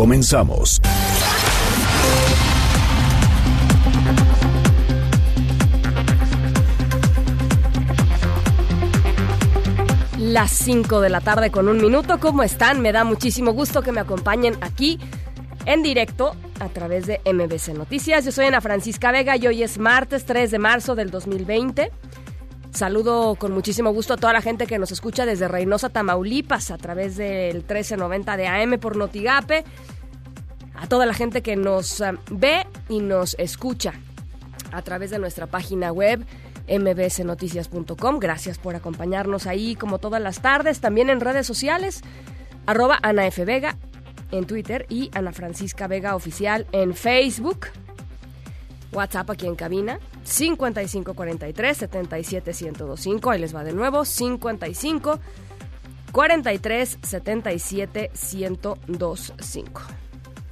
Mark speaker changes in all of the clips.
Speaker 1: Comenzamos.
Speaker 2: Las 5 de la tarde con un minuto. ¿Cómo están? Me da muchísimo gusto que me acompañen aquí en directo a través de MBC Noticias. Yo soy Ana Francisca Vega y hoy es martes 3 de marzo del 2020. Saludo con muchísimo gusto a toda la gente que nos escucha desde Reynosa, Tamaulipas, a través del 1390 de AM por Notigape. A toda la gente que nos eh, ve y nos escucha a través de nuestra página web mbsnoticias.com. Gracias por acompañarnos ahí como todas las tardes, también en redes sociales, arroba Ana F. Vega en Twitter y Ana Francisca Vega Oficial en Facebook. WhatsApp aquí en cabina, 5543 77 1025. Ahí les va de nuevo, 55 43 77 1025.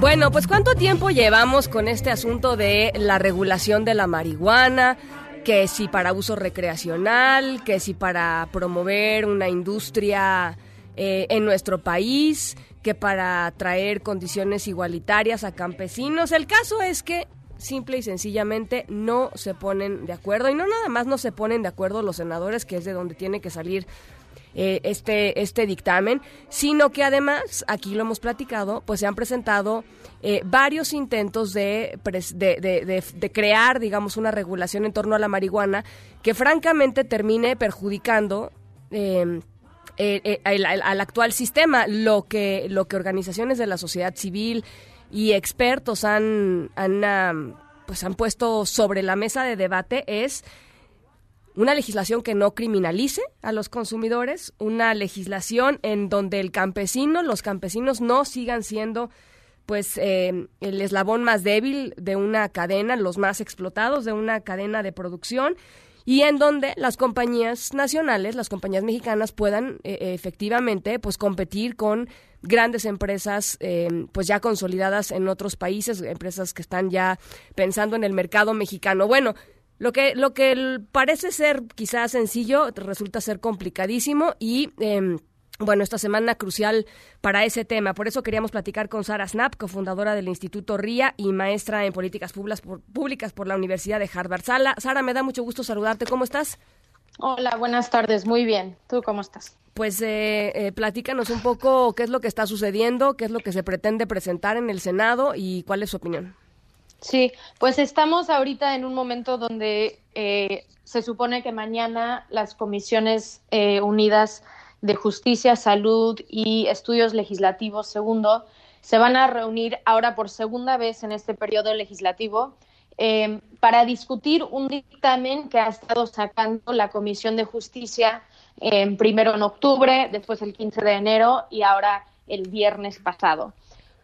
Speaker 2: Bueno, pues ¿cuánto tiempo llevamos con este asunto de la regulación de la marihuana? Que si para uso recreacional, que si para promover una industria eh, en nuestro país, que para traer condiciones igualitarias a campesinos. El caso es que simple y sencillamente no se ponen de acuerdo y no nada más no se ponen de acuerdo los senadores, que es de donde tiene que salir eh, este, este dictamen, sino que además, aquí lo hemos platicado, pues se han presentado eh, varios intentos de, crear, digamos, una regulación en torno a la marihuana que francamente termine perjudicando eh, eh, eh, al, al- al actual sistema. Lo que, lo que organizaciones de la sociedad civil y expertos han, han, pues han puesto sobre la mesa de debate es una legislación que no criminalice a los consumidores, una legislación en donde el campesino, los campesinos no sigan siendo pues eh, el eslabón más débil de una cadena, los más explotados de una cadena de producción y en donde las compañías nacionales, las compañías mexicanas puedan eh, efectivamente pues competir con grandes empresas eh, pues ya consolidadas en otros países, empresas que están ya pensando en el mercado mexicano. Bueno, lo que, lo que parece ser quizás sencillo resulta ser complicadísimo y em, bueno, esta semana crucial para ese tema. Por eso queríamos platicar con Sara Snap, cofundadora del Instituto RIA y maestra en políticas públicas por, públicas por la Universidad de Harvard. Sala, Sara, me da mucho gusto saludarte. ¿Cómo estás?
Speaker 3: Hola, buenas tardes. Muy bien. ¿Tú cómo estás?
Speaker 2: Pues eh, eh, platícanos un poco qué es lo que está sucediendo, qué es lo que se pretende presentar en el Senado y cuál es su opinión.
Speaker 3: Sí, pues estamos ahorita en un momento donde eh, se supone que mañana las comisiones eh, unidas de justicia, salud y estudios legislativos segundo se van a reunir ahora por segunda vez en este periodo legislativo eh, para discutir un dictamen que ha estado sacando la Comisión de Justicia primero en octubre, después el 15 de enero y ahora el viernes pasado.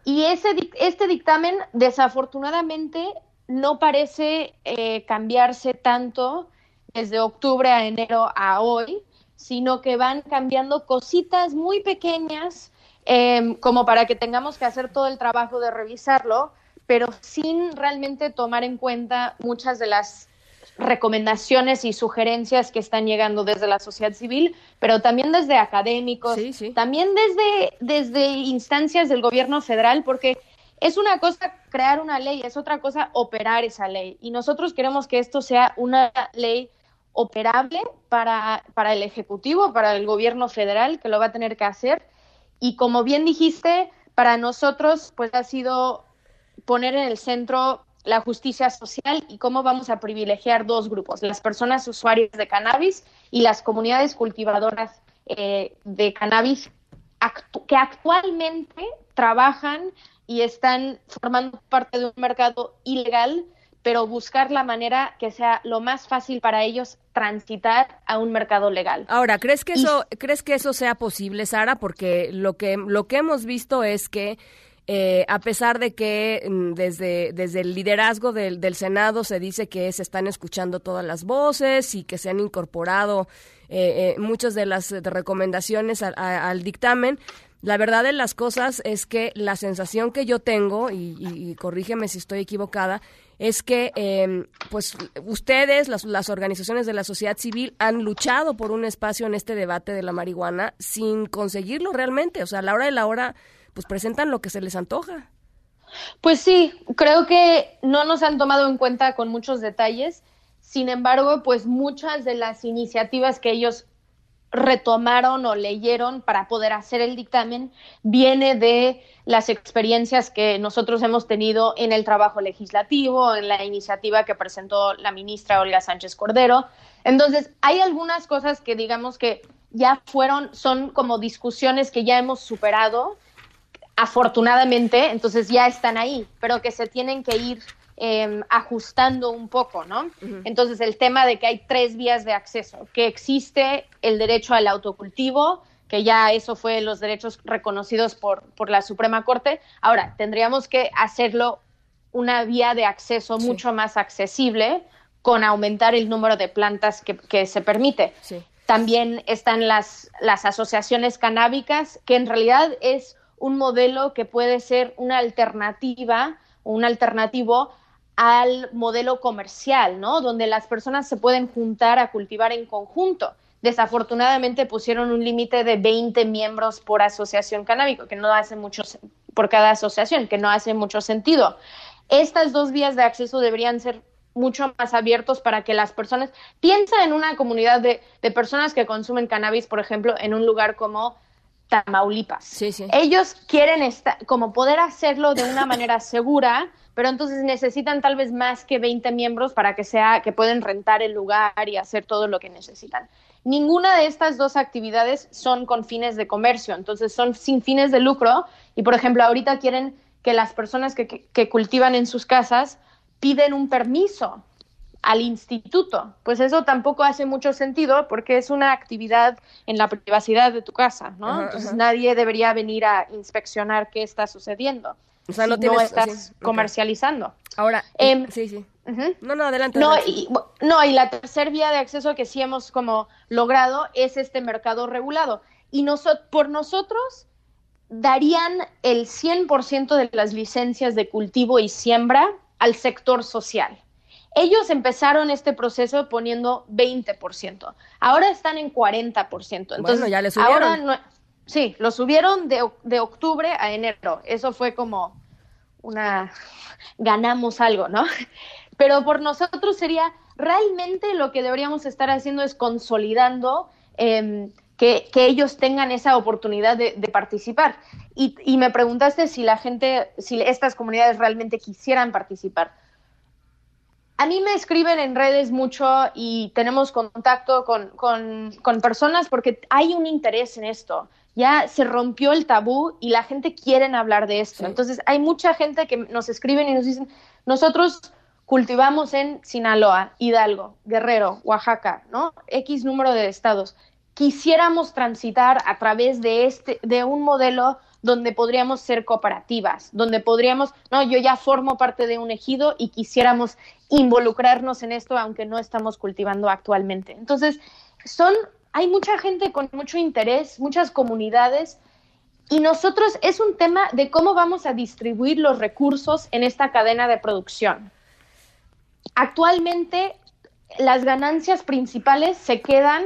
Speaker 3: Y ese, este dictamen, desafortunadamente, no parece eh, cambiarse tanto desde octubre a enero a hoy, sino que van cambiando cositas muy pequeñas, eh, como para que tengamos que hacer todo el trabajo de revisarlo, pero sin realmente tomar en cuenta muchas de las recomendaciones y sugerencias que están llegando desde la sociedad civil, pero también desde académicos,
Speaker 2: Sí, sí.
Speaker 3: también desde, desde instancias del gobierno federal, porque es una cosa crear una ley, es otra cosa operar esa ley. Y nosotros queremos que esto sea una ley operable para, para el Ejecutivo, para el gobierno federal, que lo va a tener que hacer, Y como bien dijiste, para nosotros pues ha sido poner en el centro la justicia social y cómo vamos a privilegiar dos grupos, las personas usuarias de cannabis y las comunidades cultivadoras eh, de cannabis que actualmente trabajan y están formando parte de un mercado ilegal, pero buscar la manera que sea lo más fácil para ellos transitar a un mercado legal.
Speaker 2: Ahora, ¿crees que eso crees que eso sea posible, Sara? Porque lo que lo que hemos visto es que eh, a pesar de que mm, desde, desde el liderazgo del, del, Senado se dice que se están escuchando todas las voces y que se han incorporado eh, eh, muchas de las recomendaciones al dictamen, la verdad de las cosas es que la sensación que yo tengo, y, corrígeme si estoy equivocada, es que em, pues ustedes, las, las, organizaciones de la sociedad civil, han luchado por un espacio en este debate de la marihuana sin conseguirlo realmente. O sea, a la hora de la hora, pues presentan lo que se les antoja.
Speaker 3: Pues sí, creo que no nos han tomado en cuenta con muchos detalles. Sin embargo, pues muchas de las iniciativas que ellos retomaron o leyeron para poder hacer el dictamen viene de las experiencias que nosotros hemos tenido en el trabajo legislativo, en la iniciativa que presentó la ministra Olga Sánchez Cordero. Entonces, hay algunas cosas que digamos que ya fueron, son como discusiones que ya hemos superado, afortunadamente, entonces ya están ahí, pero que se tienen que ir Em, ajustando un poco, ¿no? Entonces, el tema de que hay tres vías de acceso, que existe el derecho al autocultivo, que ya eso fue los derechos reconocidos por, por la Suprema Corte. Ahora, tendríamos que hacerlo una vía de acceso mucho más accesible con aumentar el número de plantas que, se permite. También están las, las asociaciones canábicas, que en realidad es un modelo que puede ser una alternativa, un alternativo al modelo comercial, ¿no? Donde las personas se pueden juntar a cultivar en conjunto. Desafortunadamente pusieron un límite de 20 miembros por asociación canábico, que no hace mucho por cada asociación, que no hace mucho sentido. Estas dos vías de acceso deberían ser mucho más abiertos para que las personas piensa en una comunidad de personas que consumen cannabis, por ejemplo, en un lugar como Tamaulipas.
Speaker 2: Sí, sí.
Speaker 3: Ellos quieren estar, como poder hacerlo de una manera segura, pero entonces necesitan tal vez más que 20 miembros para que sea que pueden rentar el lugar y hacer todo lo que necesitan. Ninguna de estas dos actividades son con fines de comercio, entonces son sin fines de lucro y por ejemplo ahorita quieren que las personas que, que cultivan en sus casas piden un permiso al instituto. Pues eso tampoco hace mucho sentido porque es una actividad en la privacidad de tu casa, ¿no? Entonces nadie debería venir a inspeccionar qué está sucediendo. O sea, no, estás comercializando.
Speaker 2: Ahora, em, sí, sí. No, no, adelante.
Speaker 3: No, Y, no, y la tercera vía de acceso que sí hemos como logrado es este mercado regulado. Y por nosotros darían el 100% de las licencias de cultivo y siembra al sector social. Ellos empezaron este proceso poniendo 20%. Ahora están en 40%. Entonces,
Speaker 2: bueno, ya les subieron. Ahora
Speaker 3: Sí, lo subieron de, de octubre a enero. Eso fue como una, ganamos algo, ¿no? Pero por nosotros sería, realmente lo que deberíamos estar haciendo es consolidando em, que, que, ellos tengan esa oportunidad de, de participar. Y, y, me preguntaste si la gente, si estas comunidades realmente quisieran participar. A mí me escriben en redes mucho y tenemos contacto con, con, con personas porque hay un interés en esto ya se rompió el tabú y la gente quiere hablar de esto. Entonces, hay mucha gente que nos escriben y nos dicen, nosotros cultivamos en Sinaloa, Hidalgo, Guerrero, Oaxaca, ¿no? X número de estados. Quisiéramos transitar a través de este de un modelo donde podríamos ser cooperativas, donde podríamos, no, yo ya formo parte de un ejido y quisiéramos involucrarnos en esto aunque no estamos cultivando actualmente. Entonces, son hay mucha gente con mucho interés, muchas comunidades, y nosotros es un tema de cómo vamos a distribuir los recursos en esta cadena de producción. Actualmente, las ganancias principales se quedan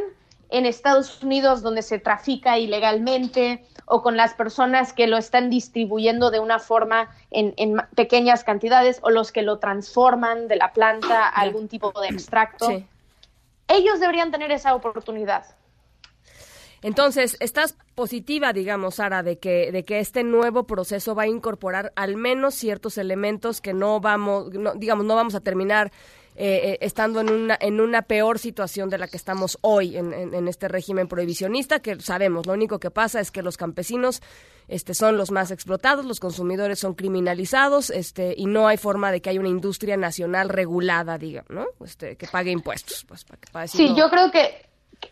Speaker 3: en Estados Unidos, donde se trafica ilegalmente, o con las personas que lo están distribuyendo de una forma en, pequeñas cantidades, o los que lo transforman de la planta a algún tipo de extracto. Ellos deberían tener esa oportunidad.
Speaker 2: Entonces, ¿estás positiva, digamos, Sara, de que, de que este nuevo proceso va a incorporar al menos ciertos elementos que no vamos, digamos, no vamos a terminar eh, eh, estando en una, en una peor situación de la que estamos hoy en, en, este régimen prohibicionista, que sabemos, lo único que pasa es que los campesinos este, son los más explotados, los consumidores son criminalizados este, y no hay forma de que haya una industria nacional regulada, diga, ¿no? Este, que pague impuestos. Pues,
Speaker 3: para, sí, yo creo que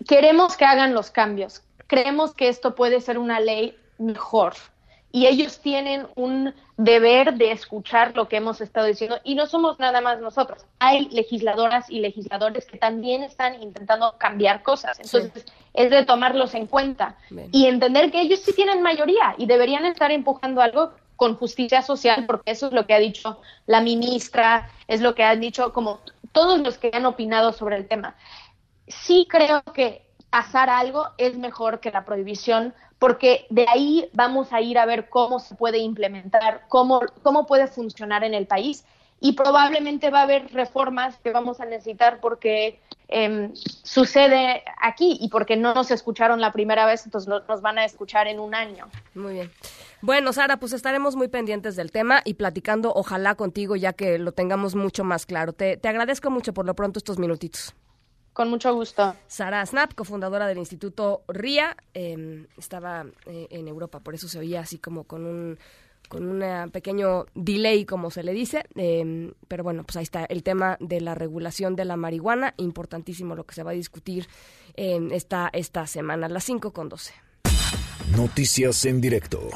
Speaker 3: queremos que hagan los cambios. Creemos que esto puede ser una ley mejor y ellos tienen un deber de escuchar lo que hemos estado diciendo y no somos nada más nosotros. Hay legisladoras y legisladores que también están intentando cambiar cosas. Entonces, es de tomarlos en cuenta y entender que ellos sí tienen mayoría y deberían estar empujando algo con justicia social, porque eso es lo que ha dicho la ministra, es lo que han dicho como todos los que han opinado sobre el tema. Sí creo que pasar algo es mejor que la prohibición porque de ahí vamos a ir a ver cómo se puede implementar, cómo, cómo puede funcionar en el país y probablemente va a haber reformas que vamos a necesitar porque em, sucede aquí y porque no nos escucharon la primera vez, entonces nos van a escuchar en un año.
Speaker 2: Muy bien. Bueno, Sara, pues estaremos muy pendientes del tema y platicando, ojalá contigo, ya que lo tengamos mucho más claro. Te, te agradezco mucho por lo pronto estos minutitos.
Speaker 3: Con mucho gusto.
Speaker 2: Sara Snap, cofundadora del Instituto RIA, em, estaba eh, en Europa, por eso se oía así como con un con un pequeño delay, como se le dice, em, pero bueno, pues ahí está el tema de la regulación de la marihuana, importantísimo lo que se va a discutir en esta, esta semana, a las 5 con 12.
Speaker 1: Noticias en directo.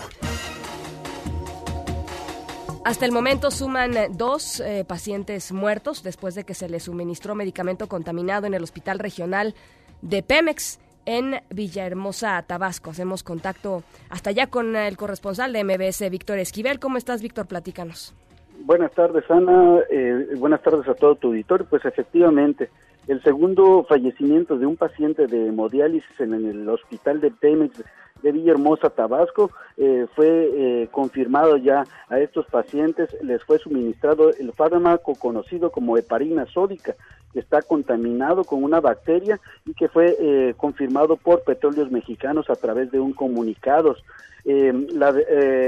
Speaker 2: Hasta el momento suman eh, dos eh, pacientes muertos después de que se les suministró medicamento contaminado en el Hospital Regional de Pemex en Villahermosa, Tabasco. Hacemos contacto hasta allá con el corresponsal de MBS, Víctor Esquivel. ¿Cómo estás, Víctor? Platícanos.
Speaker 4: Buenas tardes, Ana. Eh, buenas tardes a todo tu auditorio. Pues efectivamente, el segundo fallecimiento de un paciente de hemodiálisis en el hospital de Pemex de Villahermosa, Tabasco. Eh, fue eh, confirmado ya a estos pacientes, les fue suministrado el fármaco conocido como heparina sódica, que está contaminado con una bacteria y que fue eh, confirmado por Petróleos Mexicanos a través de un comunicado. La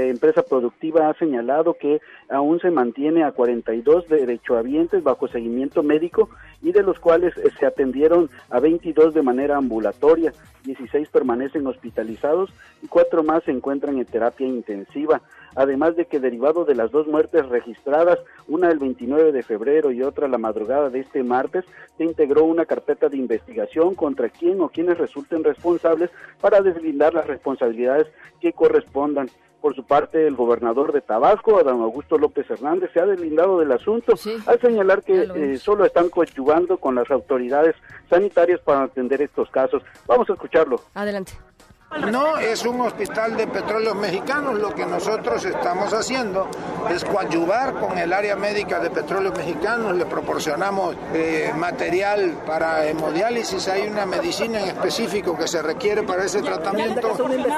Speaker 4: empresa productiva ha señalado que aún se mantiene a 42 derechohabientes bajo seguimiento médico y de los cuales se atendieron a 22 de manera ambulatoria. 16 permanecen hospitalizados y cuatro más se encuentran en terapia intensiva. Además de que derivado de las dos muertes registradas, una el 29 de febrero y otra la madrugada de este martes, se integró una carpeta de investigación contra quien o quienes resulten responsables para deslindar las responsabilidades que correspondan. Por su parte, el gobernador de Tabasco, Adán Augusto López Hernández, se ha deslindado del asunto al señalar que eh, solo están coadyuvando con las autoridades sanitarias para atender estos casos. Vamos a escucharlo.
Speaker 2: Adelante.
Speaker 5: No es un hospital de petróleos mexicanos, lo que nosotros estamos haciendo es coadyuvar con el área médica de petróleos mexicanos, le proporcionamos eh, material para hemodiálisis, hay una medicina en específico que se requiere para ese tratamiento,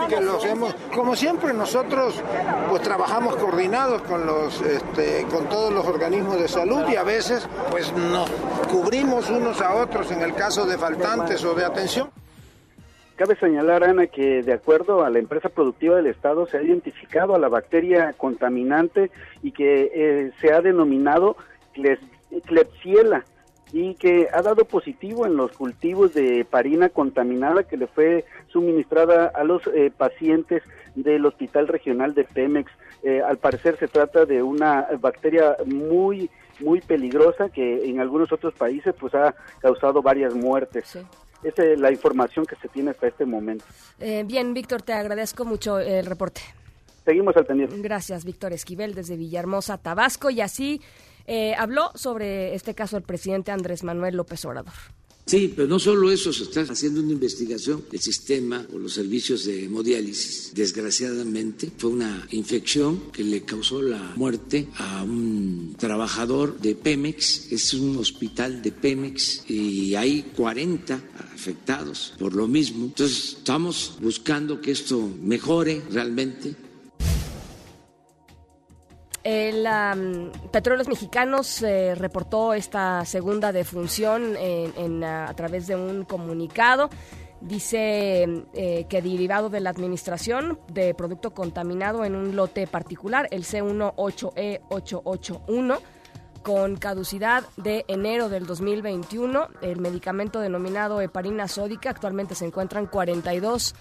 Speaker 5: que lo hacemos, como siempre nosotros pues trabajamos coordinados con los este, con todos los organismos de salud y a veces pues nos cubrimos unos a otros en el caso de faltantes o de atención.
Speaker 4: Cabe señalar, Ana, que de acuerdo a la empresa productiva del Estado se ha identificado a la bacteria contaminante y que eh, se ha denominado Klebsiella y que ha dado positivo en los cultivos de parina contaminada que le fue suministrada a los eh, pacientes del Hospital Regional de Pemex. Eh, al parecer se trata de una bacteria muy muy peligrosa que en algunos otros países pues ha causado varias muertes. Esa es la información que se tiene hasta este momento.
Speaker 2: Eh, bien, Víctor, te agradezco mucho el reporte.
Speaker 4: Seguimos al pendiente.
Speaker 2: Gracias, Víctor Esquivel, desde Villahermosa, Tabasco. Y así eh, habló sobre este caso el presidente Andrés Manuel López Obrador.
Speaker 6: Sí, pero no solo eso, se está haciendo una investigación del sistema o los servicios de hemodiálisis. Desgraciadamente fue una infección que le causó la muerte a un trabajador de Pemex, es un hospital de Pemex y hay 40 afectados por lo mismo. Entonces estamos buscando que esto mejore realmente
Speaker 2: el Petróleos Mexicanos eh, reportó esta segunda defunción a, través de un comunicado. Dice eh, que derivado de la administración de producto contaminado en un lote particular, el C18E881, con caducidad de enero del 2021, el medicamento denominado heparina sódica actualmente se encuentran 42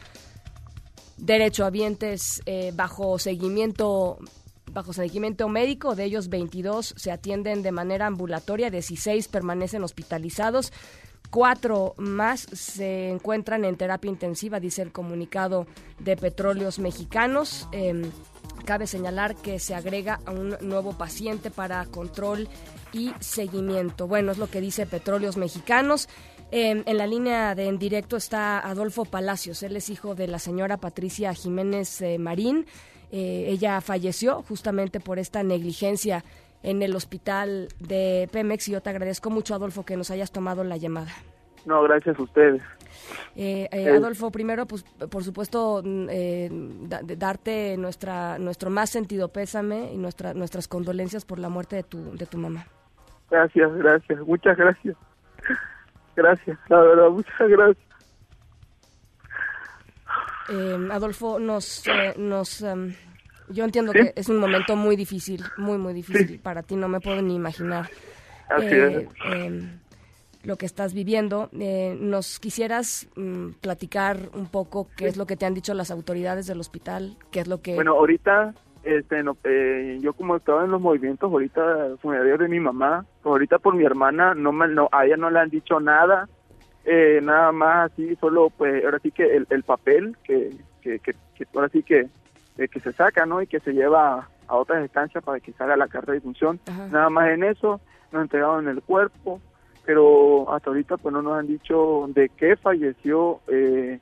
Speaker 2: derechohabientes eh, bajo seguimiento bajo seguimiento médico, de ellos 22 se atienden de manera ambulatoria, 16 permanecen hospitalizados, cuatro más se encuentran en terapia intensiva, dice el comunicado de Petróleos Mexicanos. Em, cabe señalar que se agrega a un nuevo paciente para control y seguimiento. Bueno, es lo que dice Petróleos Mexicanos. Em, en la línea de en directo está Adolfo Palacios. Él es hijo de la señora Patricia Jiménez eh, Marín. Eh, ella falleció justamente por esta negligencia en el hospital de Pemex y yo te agradezco mucho, Adolfo, que nos hayas tomado la llamada.
Speaker 7: No, gracias a ustedes.
Speaker 2: Eh, Adolfo, primero, pues, por supuesto, mm, darte nuestra, nuestro más sentido pésame y nuestra, nuestras condolencias por la muerte de tu, de tu mamá.
Speaker 7: Gracias, gracias, muchas gracias. Gracias, la verdad, muchas gracias.
Speaker 2: Eh, Adolfo, nos, eh, nos em, yo entiendo que es un momento muy difícil, muy, muy difícil para ti, no me puedo ni imaginar eh, em, lo que estás viviendo. ¿Nos quisieras mm, platicar un poco qué es lo que te han dicho las autoridades del hospital? ¿Qué es lo que...?
Speaker 7: Bueno, ahorita este, yo como estaba en los movimientos ahorita funerario de mi mamá, ahorita por mi hermana, no me, no, a ella no le han dicho nada, eh, nada más así, solo pues ahora sí que el, papel que, que, que, ahora sí que, eh, que se saca, ¿no? Y que se lleva a otras instancias para que salga la carta de función, nada más en eso, nos entregaron el cuerpo, pero hasta ahorita pues no nos han dicho de qué falleció eh,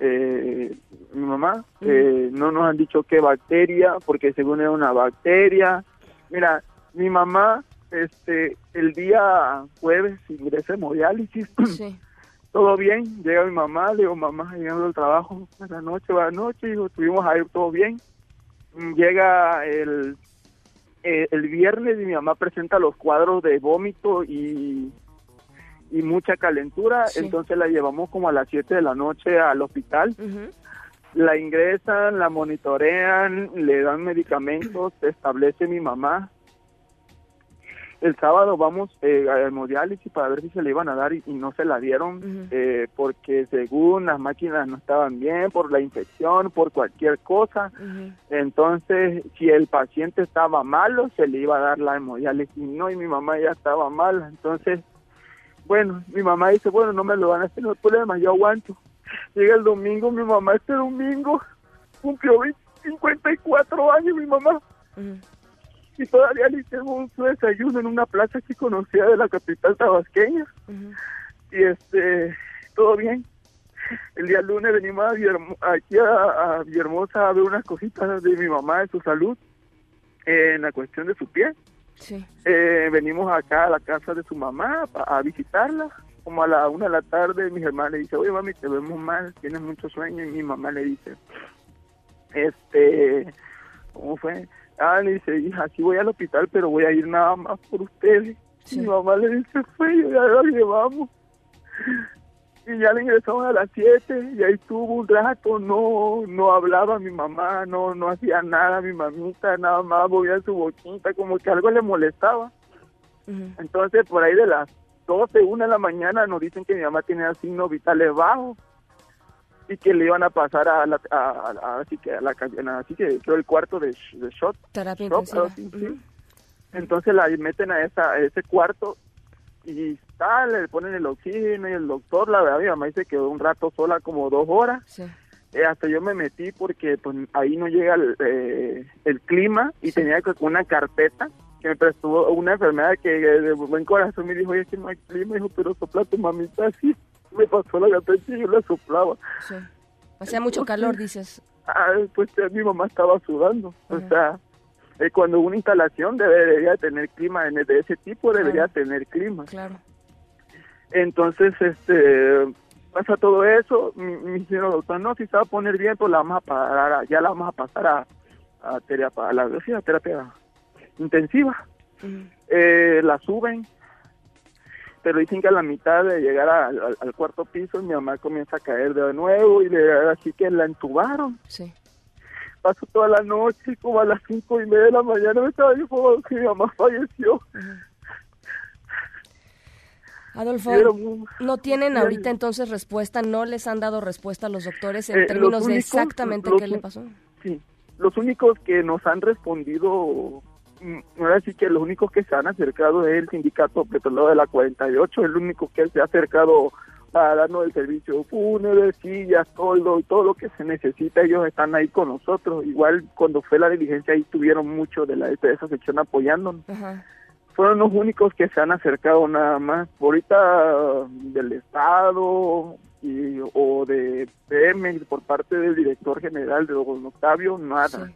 Speaker 7: eh, mi mamá, eh, no nos han dicho qué bacteria, porque según era una bacteria. Mira, mi mamá, este, el día jueves ingresa hemodiálisis. Todo bien, llega mi mamá, le digo, mamá, llegando al trabajo, buenas noches, buenas noches, digo, estuvimos ahí todo bien. Llega el, eh, el viernes y mi mamá presenta los cuadros de vómito y y mucha calentura, entonces la llevamos como a las 7 de la noche al hospital. La ingresan, la monitorean, le dan medicamentos, se establece mi mamá. El sábado vamos eh, a hemodiálisis para ver si se le iban a dar y, no se la dieron eh, porque según las máquinas no estaban bien, por la infección, por cualquier cosa. Entonces, si el paciente estaba malo, se le iba a dar la hemodiálisis. No, y mi mamá ya estaba mala. Entonces, bueno, mi mamá dice, bueno, no me lo van a hacer, no hay problema, yo aguanto. Llega el domingo, mi mamá este domingo cumplió 54 años, mi mamá. Y todavía le hicimos su desayuno en una plaza aquí conocida de la capital tabasqueña. Y este, todo bien. El día lunes venimos aquí a, a Villahermosa a ver unas cositas de mi mamá, de su salud, en la cuestión de su pie. Sí. Eh, venimos acá a la casa de su mamá a, visitarla. Como a la una de la tarde, mi hermana le dice, oye mami, te vemos mal, tienes mucho sueño. Y mi mamá le dice, este, ¿cómo fue? Ah, le dice, hija, sí voy al hospital, pero voy a ir nada más por ustedes. Mi mamá le dice, fue, ya la llevamos y ya le ingresamos a las 7 y ahí estuvo un rato, no no hablaba mi mamá, no no hacía nada mi mamita, nada más movía su boquita, como que algo le molestaba. Entonces por ahí de las 12, 1 de la mañana nos dicen que mi mamá tenía signos vitales bajos y que le iban a pasar a la a, así que a la así que creo el cuarto de, de shot,
Speaker 2: terapia
Speaker 7: entonces la meten a esa a ese cuarto y tal, le ponen el oxígeno y el doctor, la verdad, mi mamá se quedó un rato sola, como dos horas. Eh, hasta yo me metí porque pues ahí no llega el, eh, clima y tenía que una carpeta que me prestó una enfermedad que de buen corazón me dijo, oye, que no hay clima, dijo, pero sopla tu mamita así. Me pasó la carpeta y yo la soplaba.
Speaker 2: Hacía mucho calor, dices.
Speaker 7: Ah, pues mi mamá estaba sudando, o sea, eh, cuando una instalación debería tener clima de ese tipo debería tener clima.
Speaker 2: Claro.
Speaker 7: Entonces este pasa todo eso mi, señor doctor no si se va a poner bien pues la vamos a parar ya la vamos a pasar a, a terapia a la, terapia intensiva eh, la suben pero dicen que a la mitad de llegar a- al, al cuarto piso mi mamá comienza a caer de nuevo y le, así que la entubaron.
Speaker 2: Sí.
Speaker 7: Pasó toda la noche, como a las cinco y media de la mañana me estaba informando que mi mamá falleció.
Speaker 2: Adolfo, ¿no tienen ahorita entonces respuesta? ¿No les han dado respuesta a los doctores en
Speaker 7: Eh,
Speaker 2: términos de exactamente
Speaker 7: los
Speaker 2: qué le pasó?
Speaker 7: Sí, los únicos que nos han respondido, ahora sí que los únicos que se han acercado es el sindicato petrolero de la 48, el único que se ha acercado para darnos el servicio fúnebre, sillas, toldo y todo lo que se necesita, ellos están ahí con nosotros. Igual cuando fue la diligencia ahí tuvieron mucho de, la, de esa sección apoyándonos.
Speaker 2: Ajá.
Speaker 7: Fueron los únicos que se han acercado nada más. Ahorita del Estado y, o de PM por parte del director general de don Octavio, nada.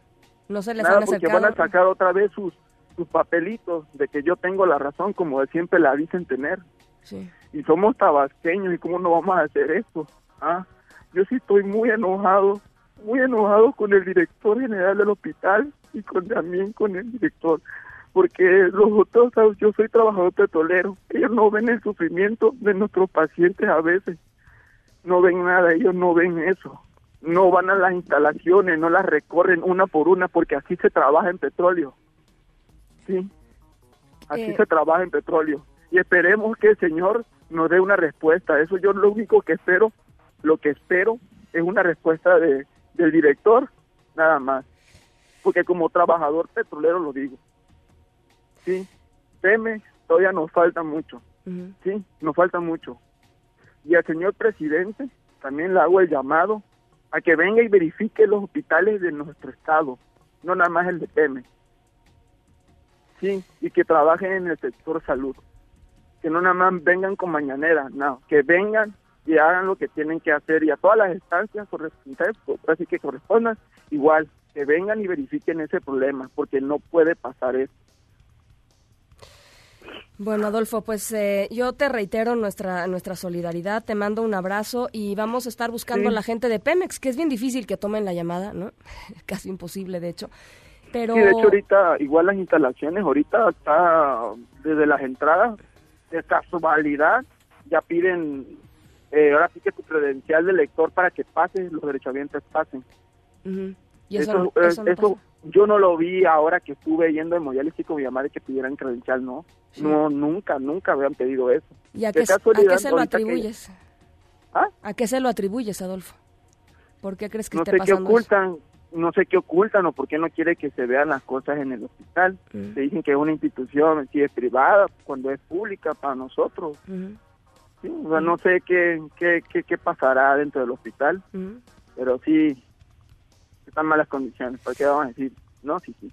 Speaker 2: ¿No se les
Speaker 7: Nada,
Speaker 2: han
Speaker 7: porque
Speaker 2: acercado?
Speaker 7: van a sacar otra vez sus, sus papelitos de que yo tengo la razón, como siempre la dicen tener.
Speaker 2: Sí.
Speaker 7: Y somos tabasqueños, ¿y cómo no vamos a hacer esto? ¿Ah? Yo sí estoy muy enojado, muy enojado con el director general del hospital y con, también con el director, porque los otros, ¿sabes? yo soy trabajador petrolero, ellos no ven el sufrimiento de nuestros pacientes a veces, no ven nada, ellos no ven eso, no van a las instalaciones, no las recorren una por una, porque así se trabaja en petróleo, sí, así
Speaker 2: Eh.
Speaker 7: se trabaja en petróleo, y esperemos que el Señor nos dé una respuesta, eso yo lo único que espero, lo que espero es una respuesta de, del director, nada más, porque como trabajador petrolero lo digo, sí, teme, todavía nos falta mucho, sí, nos falta mucho. Y al señor presidente también le hago el llamado a que venga y verifique los hospitales de nuestro estado, no nada más el de Pemex. Sí, y que trabajen en el sector salud. Que no nada más vengan con mañanera, no, que vengan y hagan lo que tienen que hacer y a todas las instancias correspondientes, así que correspondan, igual, que vengan y verifiquen ese problema, porque no puede pasar eso.
Speaker 2: Bueno, Adolfo, pues eh, yo te reitero nuestra nuestra solidaridad, te mando un abrazo y vamos a estar buscando
Speaker 7: Sí.
Speaker 2: a la gente de Pemex, que es bien difícil que tomen la llamada, ¿no? Casi imposible, de hecho. Pero
Speaker 7: Sí, de hecho ahorita, igual las instalaciones, ahorita está desde las entradas, de casualidad, ya piden, eh, ahora sí que tu credencial de lector para que pases, los derechohabientes pasen.
Speaker 2: Ujú. y eso,
Speaker 7: eso,
Speaker 2: no- eso no
Speaker 7: eso. Yo no lo vi ahora que estuve yendo en Moyales con mi mamá de que pidieran credencial, no.
Speaker 2: Sí.
Speaker 7: No, nunca, nunca habían pedido eso.
Speaker 2: ¿Y a qué, a qué se lo
Speaker 7: que-
Speaker 2: atribuyes?
Speaker 7: ¿Ah?
Speaker 2: ¿A qué se lo atribuyes, Adolfo? ¿Por qué crees que
Speaker 7: no
Speaker 2: esté
Speaker 7: sé qué
Speaker 2: eso?
Speaker 7: ocultan, no sé qué ocultan o por qué no quiere que se vean las cosas en el hospital.
Speaker 2: Mm.
Speaker 7: Se dicen que es una institución, si es privada, cuando es pública para nosotros. Sí, o sea, no sé qué, qué, qué, qué pasará dentro del hospital, pero sí, están malas condiciones. ¿Para qué vamos a decir? No, sí, sí.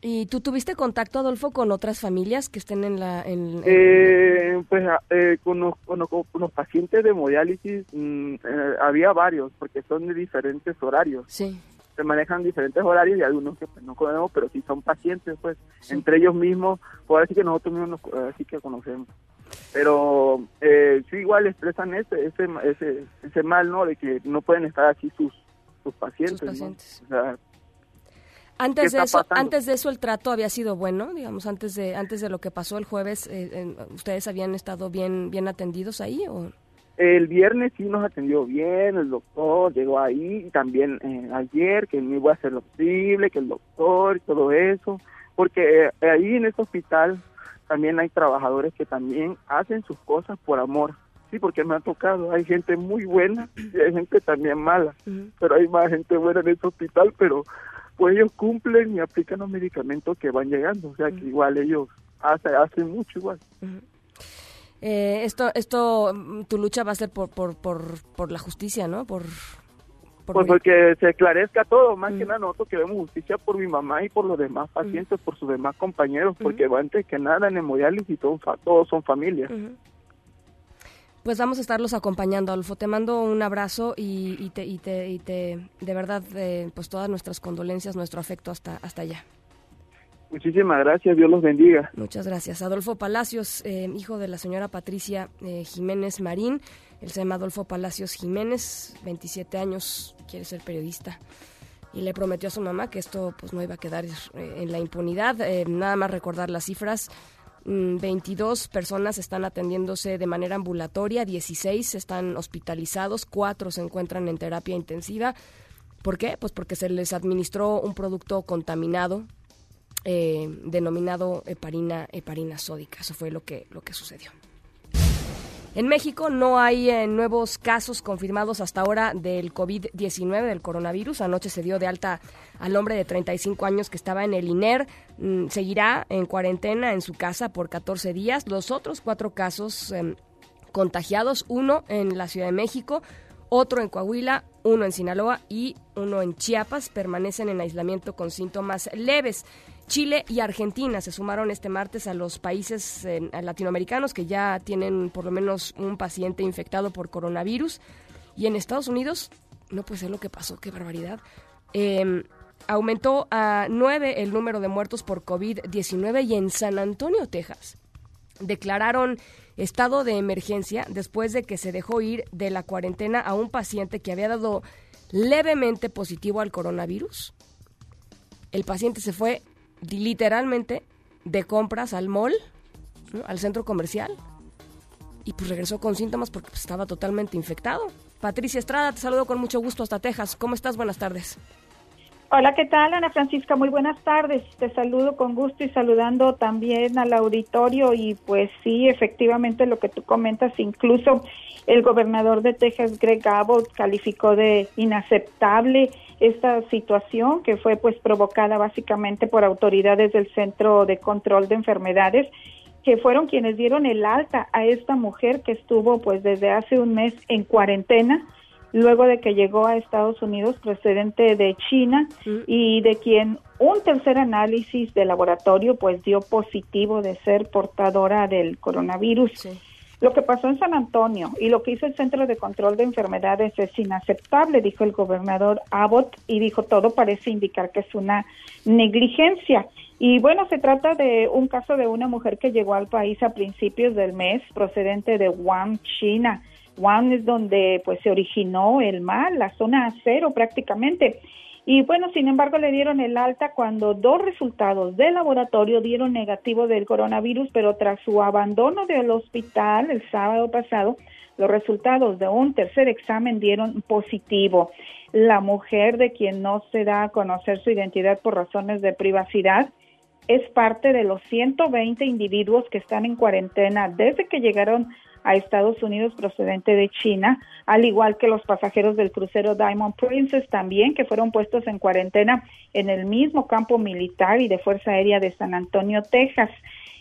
Speaker 2: ¿Y tú tuviste contacto, Adolfo, con otras familias que estén en la... En, en-
Speaker 7: Eh, pues ah, eh, con, los, con, los, con los pacientes de hemodiálisis mm, eh, había varios, porque son de diferentes horarios.
Speaker 2: Sí.
Speaker 7: Se manejan diferentes horarios y algunos que pues, no conocemos, pero sí son pacientes, pues,
Speaker 2: Sí.
Speaker 7: entre ellos mismos, pues así que nosotros mismos nos, así que conocemos. Pero eh, sí igual expresan ese, ese, ese, ese mal, ¿no? De que no pueden estar así sus, sus pacientes, ¿no?
Speaker 2: pacientes.
Speaker 7: O sea,
Speaker 2: Antes
Speaker 7: ¿Qué
Speaker 2: de eso,
Speaker 7: pasando?
Speaker 2: antes de eso el trato había sido bueno, digamos, antes de antes de lo que pasó el jueves, eh, ustedes habían estado bien bien atendidos ahí o
Speaker 7: El viernes sí nos atendió bien, el doctor llegó ahí, y también eh, ayer, que me iba a hacer lo posible, que el doctor y todo eso, porque eh, ahí en este hospital también hay trabajadores que también hacen sus cosas por amor, sí, porque me ha tocado, hay gente muy buena y hay gente también mala, pero hay más gente buena en este hospital, pero pues ellos cumplen y aplican los medicamentos que van llegando, o sea que igual ellos hacen, hacen mucho igual.
Speaker 2: Eh, esto esto mm, tu lucha va a ser por por por, por la justicia, ¿no? Por, por
Speaker 7: Pues
Speaker 2: mi-
Speaker 7: porque se esclarezca todo, más que nada nosotros queremos justicia por mi mamá y por los demás pacientes, por sus demás compañeros, porque antes que nada en hemodiálisis todos, todos son familia.
Speaker 2: Pues vamos a estarlos acompañando, Adolfo. Te mando un abrazo y, y te, y te, y te, de verdad, eh, pues todas nuestras condolencias, nuestro afecto hasta, hasta allá.
Speaker 7: Muchísimas gracias, Dios los bendiga.
Speaker 2: Muchas gracias. Adolfo Palacios, eh, hijo de la señora Patricia eh, Jiménez Marín. Él se llama Adolfo Palacios Jiménez, 27 años, quiere ser periodista. Y le prometió a su mamá que esto pues no iba a quedar eh, en la impunidad. Eh, nada más recordar las cifras. 22 mm, personas están atendiéndose de manera ambulatoria, 16 están hospitalizados, 4 se encuentran en terapia intensiva. ¿Por qué? Pues porque se les administró un producto contaminado eh, denominado heparina, heparina sódica. Eso fue lo que, lo que sucedió. En México no hay eh, nuevos casos confirmados hasta ahora del COVID-19, del coronavirus. Anoche se dio de alta al hombre de 35 años que estaba en el INER. Mm, seguirá en cuarentena en su casa por 14 días. Los otros cuatro casos em, contagiados, uno en la Ciudad de México, otro en Coahuila, uno en Sinaloa y uno en Chiapas, permanecen en aislamiento con síntomas leves. Chile y Argentina se sumaron este martes a los países latinoamericanos que ya tienen por lo menos un paciente infectado por coronavirus. Y en Estados Unidos, no puede ser lo que pasó, qué barbaridad. Em, aumentó a nueve el número de muertos por COVID-19 y en San Antonio, Texas, declararon estado de emergencia después de que se dejó ir de la cuarentena a un paciente que había dado levemente positivo al coronavirus. El paciente se fue literalmente de compras al mall, al centro comercial, y pues regresó con síntomas porque pues, estaba totalmente infectado. Patricia Estrada, te saludo con mucho gusto hasta Texas. ¿Cómo estás? Buenas tardes.
Speaker 8: Hola, ¿qué tal, Ana Francisca? Muy buenas tardes. Te saludo con gusto y saludando también al auditorio. Y pues sí, efectivamente, lo que tú comentas, incluso el gobernador de Texas, Greg Abbott, calificó de inaceptable esta situación que fue pues provocada básicamente por autoridades del Centro de Control de Enfermedades que fueron quienes dieron el alta a esta mujer que estuvo pues desde hace un mes en cuarentena luego de que llegó a Estados Unidos procedente de China y de quien un tercer análisis de laboratorio pues dio positivo de ser portadora del coronavirus. Lo que pasó en San Antonio y lo que hizo el Centro de Control de Enfermedades es inaceptable, dijo el gobernador Abbott, y dijo todo parece indicar que es una negligencia. Y bueno, se trata de un caso de una mujer que llegó al país a principios del mes procedente de Wuhan, China. Wuhan es donde pues se originó el mal, la zona cero prácticamente. Y bueno, sin embargo, le dieron el alta cuando dos resultados de laboratorio dieron negativo del coronavirus, pero tras su abandono del hospital el sábado pasado, los resultados de un tercer examen dieron positivo. La mujer de quien no se da a conocer su identidad por razones de privacidad es parte de los 120 individuos que están en cuarentena desde que llegaron a Estados Unidos procedente de China, al igual que los pasajeros del crucero Diamond Princess también, que fueron puestos en cuarentena en el mismo campo militar y de Fuerza Aérea de San Antonio, Texas.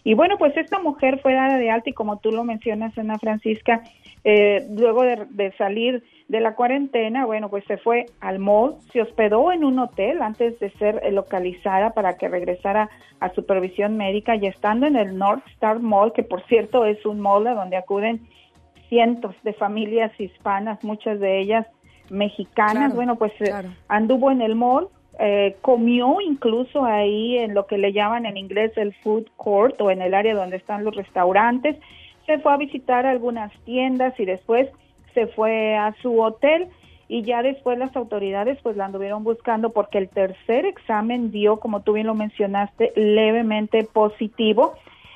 Speaker 8: Y bueno, pues esta mujer fue dada de alta y como tú lo mencionas, Ana Francisca, eh, luego de, salir de la cuarentena, bueno, pues se fue al mall, se hospedó en un hotel antes de ser eh, localizada para que regresara a supervisión médica y estando en el North Star Mall, que por cierto es un mall a donde acuden cientos de familias hispanas, muchas de ellas mexicanas, bueno, pues eh, anduvo en el mall, comió incluso ahí en lo que le llaman en inglés el food court o en el área donde están los restaurantes, se fue a visitar algunas tiendas y después se fue a su hotel y ya después las autoridades pues la anduvieron buscando porque el tercer examen dio, como tú bien lo mencionaste, levemente positivo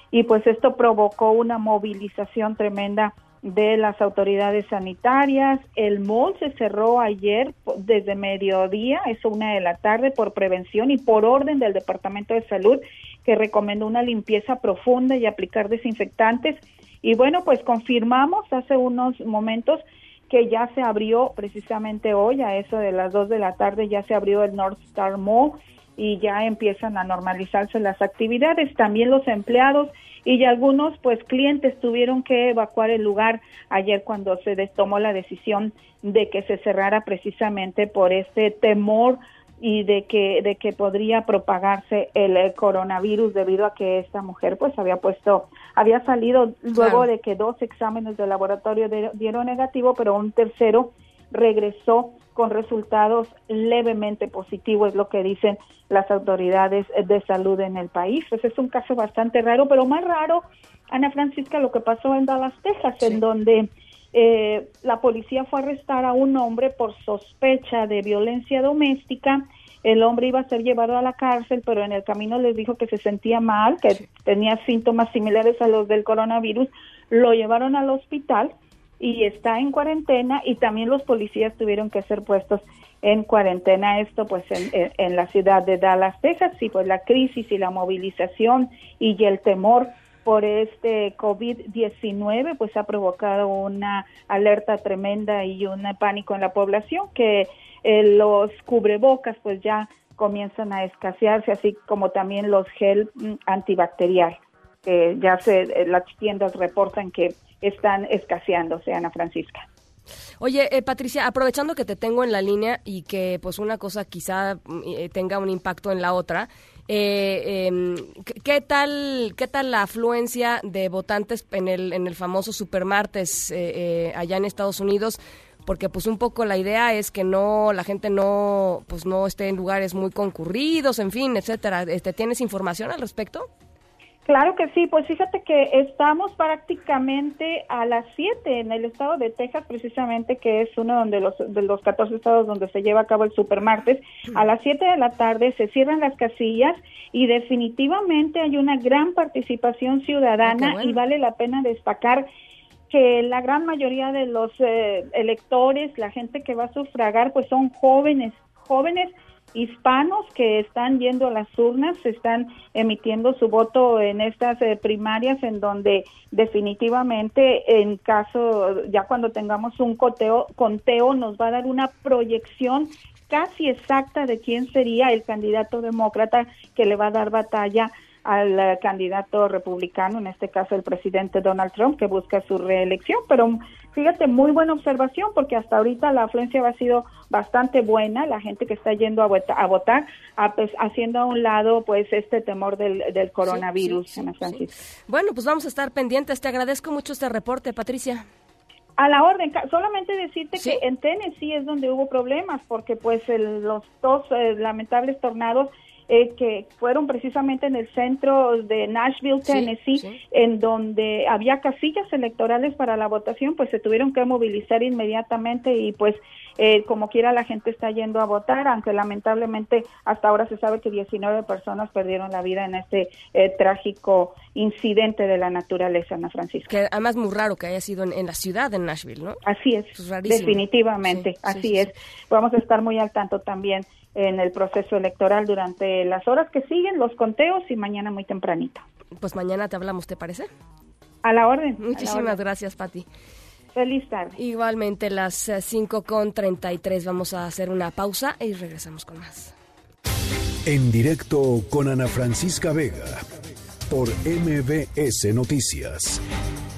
Speaker 8: y pues esto provocó una movilización tremenda de las autoridades sanitarias. El mall se cerró ayer desde mediodía, eso una de la tarde, por prevención y por orden del Departamento de Salud, que recomendó una limpieza profunda y aplicar desinfectantes y bueno, pues confirmamos hace unos momentos que ya se abrió precisamente hoy, a eso de las 2 de la tarde, ya se abrió el North Star Mall y ya empiezan a normalizarse las actividades. También los empleados y algunos pues clientes tuvieron que evacuar el lugar ayer cuando se tomó la decisión de que se cerrara precisamente por este temor y de que de que podría propagarse el, coronavirus debido a que esta mujer pues había puesto había salido luego de que dos exámenes de laboratorio dieron negativo pero un tercero regresó con resultados levemente positivos es lo que dicen las autoridades de salud en el país. Pues es un caso bastante raro pero más raro Ana Francisca lo que pasó en Dallas Texas en donde eh, la policía fue a arrestar a un hombre por sospecha de violencia doméstica. El hombre iba a ser llevado a la cárcel, pero en el camino les dijo que se sentía mal, que tenía síntomas similares a los del coronavirus, lo llevaron al hospital y está en cuarentena y también los policías tuvieron que ser puestos en cuarentena. Esto pues en, en, la ciudad de Dallas, Texas. Y pues la crisis y la movilización y el temor por este COVID-19 pues ha provocado una alerta tremenda y un pánico en la población que eh, los cubrebocas pues ya comienzan a escasearse así como también los gel mm, antibacterial que ya se eh, las tiendas reportan que están escaseándose Ana Francisca.
Speaker 2: Oye, eh, Patricia, aprovechando que te tengo en la línea y que pues una cosa quizá mm, eh, tenga un impacto en la otra, eh, em, ¿qué tal qué tal la afluencia de votantes en el en el famoso supermartes allá en Estados Unidos? Porque pues un poco la idea es que no la gente no pues no esté en lugares muy concurridos, en fin, etcétera. Este, ¿Tienes información al respecto?
Speaker 8: Claro que sí, pues fíjate que estamos prácticamente a las 7 en el estado de Texas, precisamente, que es uno de los, de los 14 estados donde se lleva a cabo el supermartes. A las 7 de la tarde se cierran las casillas y definitivamente hay una gran participación ciudadana ah, y vale la pena destacar que la gran mayoría de los eh, electores, la gente que va a sufragar, pues son jóvenes, jóvenes hispanos que están yendo a las urnas, están emitiendo su voto en estas eh, primarias en donde definitivamente en caso, ya cuando tengamos un conteo, nos va a dar una proyección casi exacta de quién sería el candidato demócrata que le va a dar batalla al eh, candidato republicano, en este caso el presidente Donald Trump, que busca su reelección. Pero fíjate, muy buena observación, porque hasta ahorita la afluencia ha sido bastante buena, la gente que está yendo a, votar, pues, haciendo a un lado pues este temor del, coronavirus,
Speaker 2: Bueno, pues vamos a estar pendientes. Te agradezco mucho este reporte, Patricia.
Speaker 8: A la orden, solamente decirte que en Tennessee es donde hubo problemas, porque pues los dos eh, lamentables tornados eh, que fueron precisamente en el centro de Nashville, Tennessee, en donde había casillas electorales para la votación, pues se tuvieron que movilizar inmediatamente y pues eh, como quiera la gente está yendo a votar, aunque lamentablemente hasta ahora se sabe que 19 personas perdieron la vida en este eh, trágico incidente de la naturaleza, Ana Francisca.
Speaker 2: Que además muy raro que haya sido en, la ciudad de Nashville, ¿no?
Speaker 8: Así es, definitivamente, así es. Vamos a estar muy al tanto también en el proceso electoral durante las horas que siguen, los conteos y mañana muy tempranito.
Speaker 2: Pues mañana te hablamos, ¿te parece?
Speaker 8: A la orden.
Speaker 2: Muchísimas gracias, Pati.
Speaker 8: Feliz tarde.
Speaker 2: Igualmente, las 5 eh, con 33 vamos a hacer una pausa y regresamos con más.
Speaker 1: En directo con Ana Francisca Vega por MBS Noticias.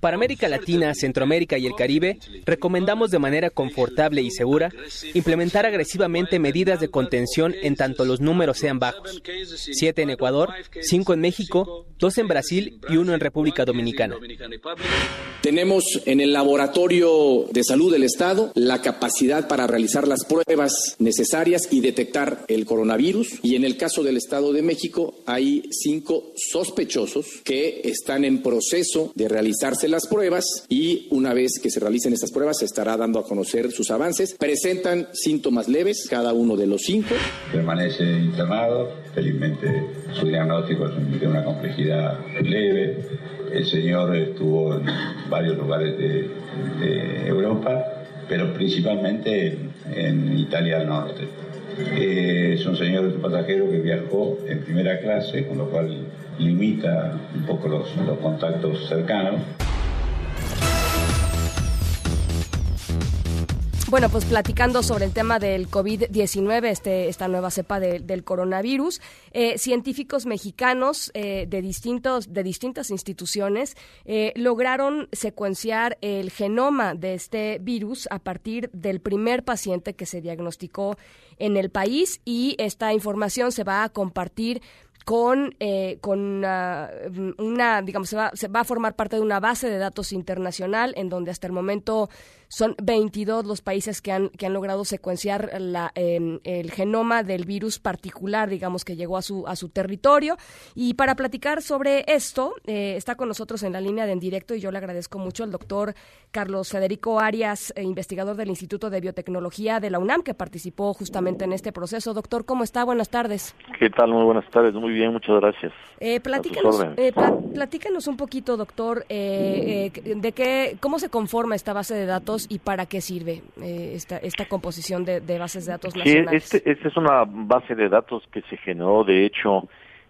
Speaker 9: Para América Latina, Centroamérica y el Caribe, recomendamos de manera confortable y segura implementar agresivamente medidas de contención en tanto los números sean bajos. Siete en Ecuador, cinco en México, dos en Brasil y uno en República Dominicana.
Speaker 10: Tenemos en el Laboratorio de Salud del Estado la capacidad para realizar las pruebas necesarias y detectar el coronavirus. Y en el caso del Estado de México hay cinco sospechosos que están en proceso de realizarse las pruebas y una vez que se realicen estas pruebas se estará dando a conocer sus avances. Presentan síntomas leves cada uno de los cinco.
Speaker 11: Permanece internado, felizmente su diagnóstico es de una complejidad leve el señor estuvo en varios lugares de, Europa, pero principalmente en, Italia al norte. Eh, es un señor pasajero que viajó en primera clase, con lo cual limita un poco los, los contactos cercanos.
Speaker 2: Bueno, pues platicando sobre el tema del COVID-19, este, esta nueva cepa del coronavirus, eh, científicos mexicanos eh, de, distintos, de distintas instituciones eh, lograron secuenciar el genoma de este virus a partir del primer paciente que se diagnosticó en el país y esta información se va a compartir con, con una, una, digamos, se va, se va a formar parte de una base de datos internacional en donde hasta el momento son 22 los países que han, que han logrado secuenciar la, em, el genoma del virus particular, digamos, que llegó a su, a su territorio. Y para platicar sobre esto, eh, está con nosotros en la línea de en directo y yo le agradezco mucho al doctor Carlos Federico Arias, eh, investigador del Instituto de Biotecnología de la UNAM, que participó justamente en este proceso. Doctor, ¿cómo está? Buenas tardes.
Speaker 12: ¿Qué tal? Muy buenas tardes. Muy bien, muchas gracias.
Speaker 2: Eh, platícanos, platícanos un poquito, doctor, de qué, cómo se conforma esta base de datos y para qué sirve eh, esta, esta composición de, bases de datos nacionales?
Speaker 12: Sí, este, esta es una base de datos que se generó, de hecho,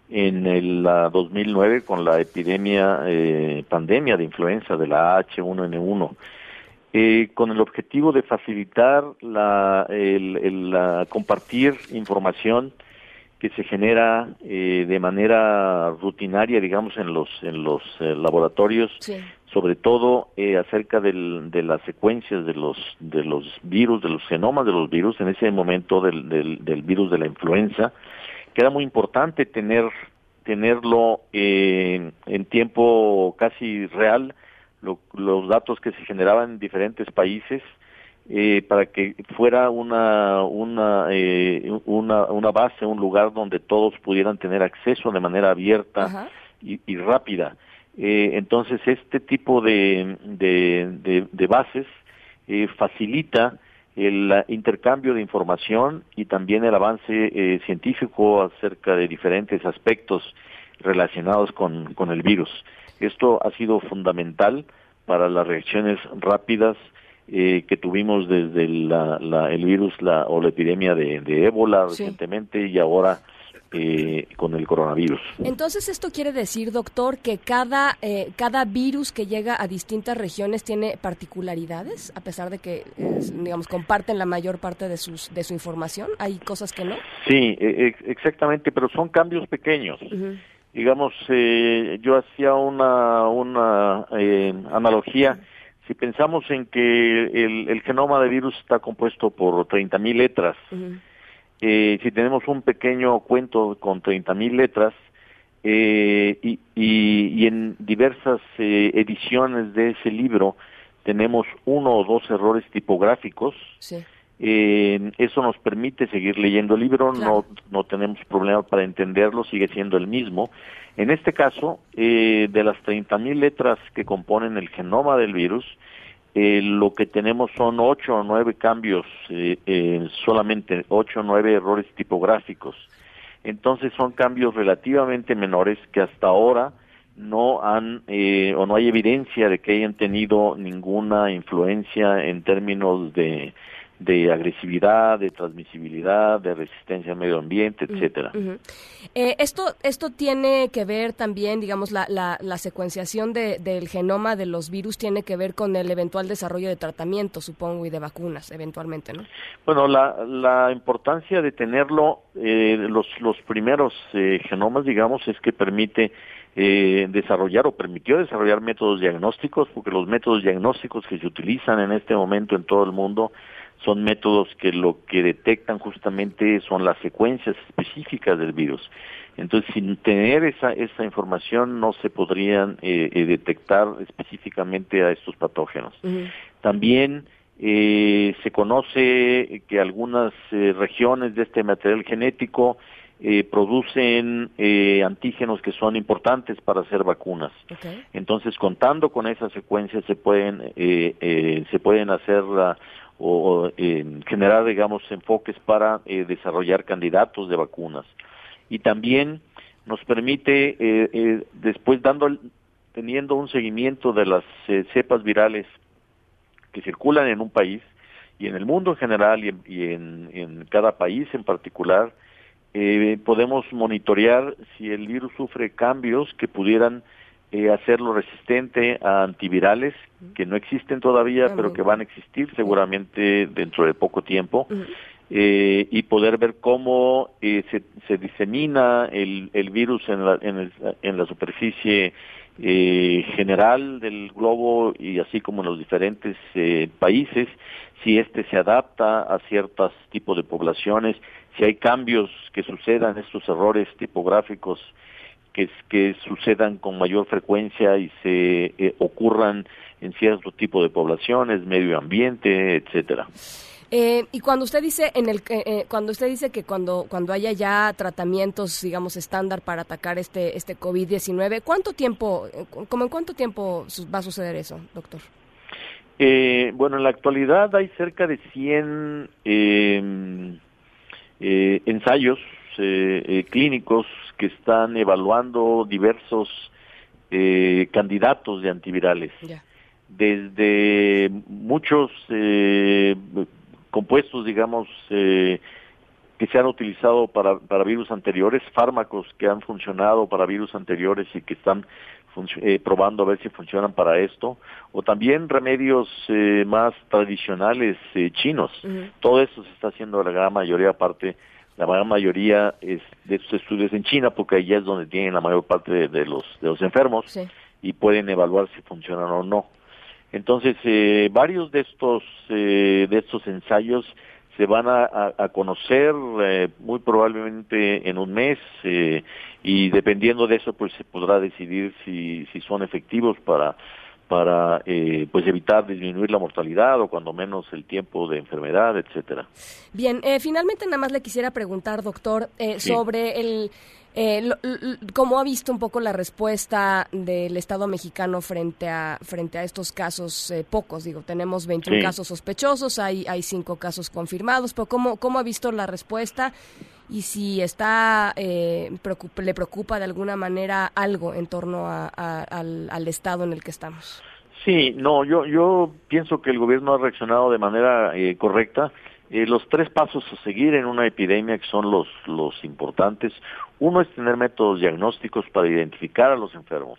Speaker 12: en el 2009 con la epidemia, eh, pandemia de influenza de la H1N1. Eh, con el objetivo de facilitar la, el, compartir información que se genera de manera rutinaria, digamos, en los en los laboratorios sobre todo eh, acerca del, de las secuencias de los de los virus, de los genomas de los virus, en ese momento del, del, virus de la influenza, que era muy importante tener tenerlo eh, en tiempo casi real, los datos que se generaban en diferentes países, eh, para que fuera una una, una una base, un lugar donde todos pudieran tener acceso de manera abierta y, y rápida. Eh, entonces, este tipo de, de, bases eh, facilita el intercambio de información y también el avance eh, científico acerca de diferentes aspectos relacionados con, con el virus. Esto ha sido fundamental para las reacciones rápidas que tuvimos desde la, el virus la, o la epidemia de, ébola recientemente y ahora eh, con el coronavirus.
Speaker 2: Entonces, esto quiere decir, doctor, que cada, eh, cada virus que llega a distintas regiones tiene particularidades, a pesar de que, digamos, comparten la mayor parte de, sus, de su información. ¿Hay cosas que no?
Speaker 12: Sí, e, e, exactamente, pero son cambios pequeños. Digamos, eh, yo hacía una, una analogía. Si pensamos en que el, el, genoma de virus está compuesto por 30.000 letras, eh, si tenemos un pequeño cuento con 30.000 letras eh, y, y, en diversas eh, ediciones de ese libro tenemos uno o dos errores tipográficos, eso nos permite seguir leyendo el libro, no, no tenemos problema para entenderlo, sigue siendo el mismo. En este caso, de las 30.000 letras que componen el genoma del virus, eh, lo que tenemos son ocho o nueve cambios, eh, eh, solamente ocho o nueve errores tipográficos. Entonces son cambios relativamente menores que hasta ahora no han o no hay evidencia de que hayan tenido ninguna influencia en términos de de agresividad, de transmisibilidad, de resistencia al medio ambiente, etcétera.
Speaker 2: Eh, esto esto tiene que ver también, digamos, la, la, secuenciación de, del genoma de los virus tiene que ver con el eventual desarrollo de tratamiento, supongo, y de vacunas, eventualmente, ¿no?
Speaker 12: Bueno, la, la importancia de tenerlo, eh, los, los primeros eh, genomas, digamos, es que permite desarrollar o permitió desarrollar métodos diagnósticos, porque los métodos diagnósticos que se utilizan en este momento en todo el mundo son métodos que lo que detectan justamente son las secuencias específicas del virus. Entonces, sin tener esa, esa información no se podrían eh, eh, detectar específicamente a estos patógenos. También eh, se conoce que algunas regiones de este material genético producen antígenos que son importantes para hacer vacunas. Entonces, contando con esas secuencias se pueden se pueden hacer o, generar, digamos, enfoques para eh, desarrollar candidatos de vacunas. Y también nos permite, eh, eh, después dando, teniendo un seguimiento de las cepas virales que circulan en un país y en el mundo en general y en, cada país en particular, podemos monitorear si el virus sufre cambios que pudieran eh, hacerlo resistente a antivirales que no existen todavía, pero que van a existir seguramente dentro de poco tiempo. Eh, y poder ver cómo eh, se, se, disemina el, el virus en la, en, el, en la superficie eh, general del globo y así como en los diferentes eh, países, si este se adapta a ciertos tipos de poblaciones, si hay cambios que sucedan, estos errores tipográficos que, que sucedan con mayor frecuencia y se eh, ocurran en cierto tipo de poblaciones, medio ambiente, etcétera.
Speaker 2: Eh, y cuando usted dice en el eh, eh, cuando usted dice que cuando cuando haya ya tratamientos digamos estándar para atacar este este COVID-19, ¿cuánto tiempo como en cuánto tiempo va a suceder eso, doctor?
Speaker 12: bueno, en la actualidad hay cerca de 100 em, ensayos clínicos que están evaluando diversos candidatos de antivirales. Desde muchos compuestos, digamos, eh, que se han utilizado para, para virus anteriores, fármacos que han funcionado para virus anteriores y que están eh, probando a ver si funcionan para esto, o también remedios eh, más tradicionales chinos. Todo eso se está haciendo la gran mayoría, parte, la gran mayoría es de estos estudios en China, porque allá es donde tienen la mayor parte de, los, de los enfermos y pueden evaluar si funcionan o no. Entonces, eh, varios de estos, eh, de estos ensayos se van a, conocer eh, muy probablemente en un mes y dependiendo de eso, pues se podrá decidir si, si son efectivos para para pues evitar disminuir la mortalidad o cuando menos el tiempo de enfermedad, etcétera.
Speaker 2: Bien, finalmente nada más le quisiera preguntar, doctor, sobre el eh, ¿Cómo ha visto un poco la respuesta del Estado mexicano frente a frente a estos casos eh, pocos? Digo, tenemos 21 casos sospechosos, hay hay cinco casos confirmados, pero ¿cómo, cómo ha visto la respuesta? Y si está eh, le preocupa de alguna manera algo en torno al, al estado en el que estamos.
Speaker 12: Sí, no, yo yo pienso que el gobierno ha reaccionado de manera eh, correcta. Eh, los tres pasos a seguir en una epidemia que son los, los importantes. Uno es tener métodos diagnósticos para identificar a los enfermos.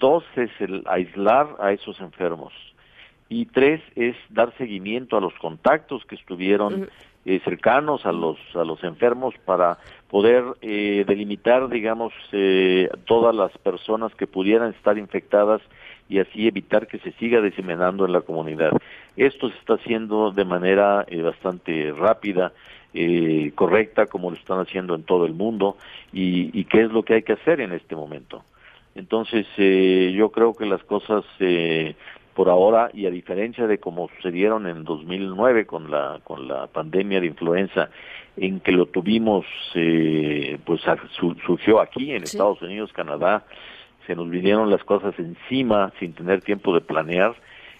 Speaker 12: Dos es el aislar a esos enfermos. Y tres es dar seguimiento a los contactos que estuvieron eh, cercanos a los, a los enfermos para poder eh, delimitar, digamos, todas las personas que pudieran estar infectadas y así evitar que se siga diseminando en la comunidad. Esto se está haciendo de manera eh, bastante rápida, eh, correcta, como lo están haciendo en todo el mundo, y, qué es lo que hay que hacer en este momento. Entonces, eh, yo creo que las cosas por ahora, y a diferencia de como sucedieron en 2009 con la, con la pandemia de influenza, en que lo tuvimos, pues surgió aquí en Estados Unidos, Canadá, se nos vinieron las cosas encima sin tener tiempo de planear.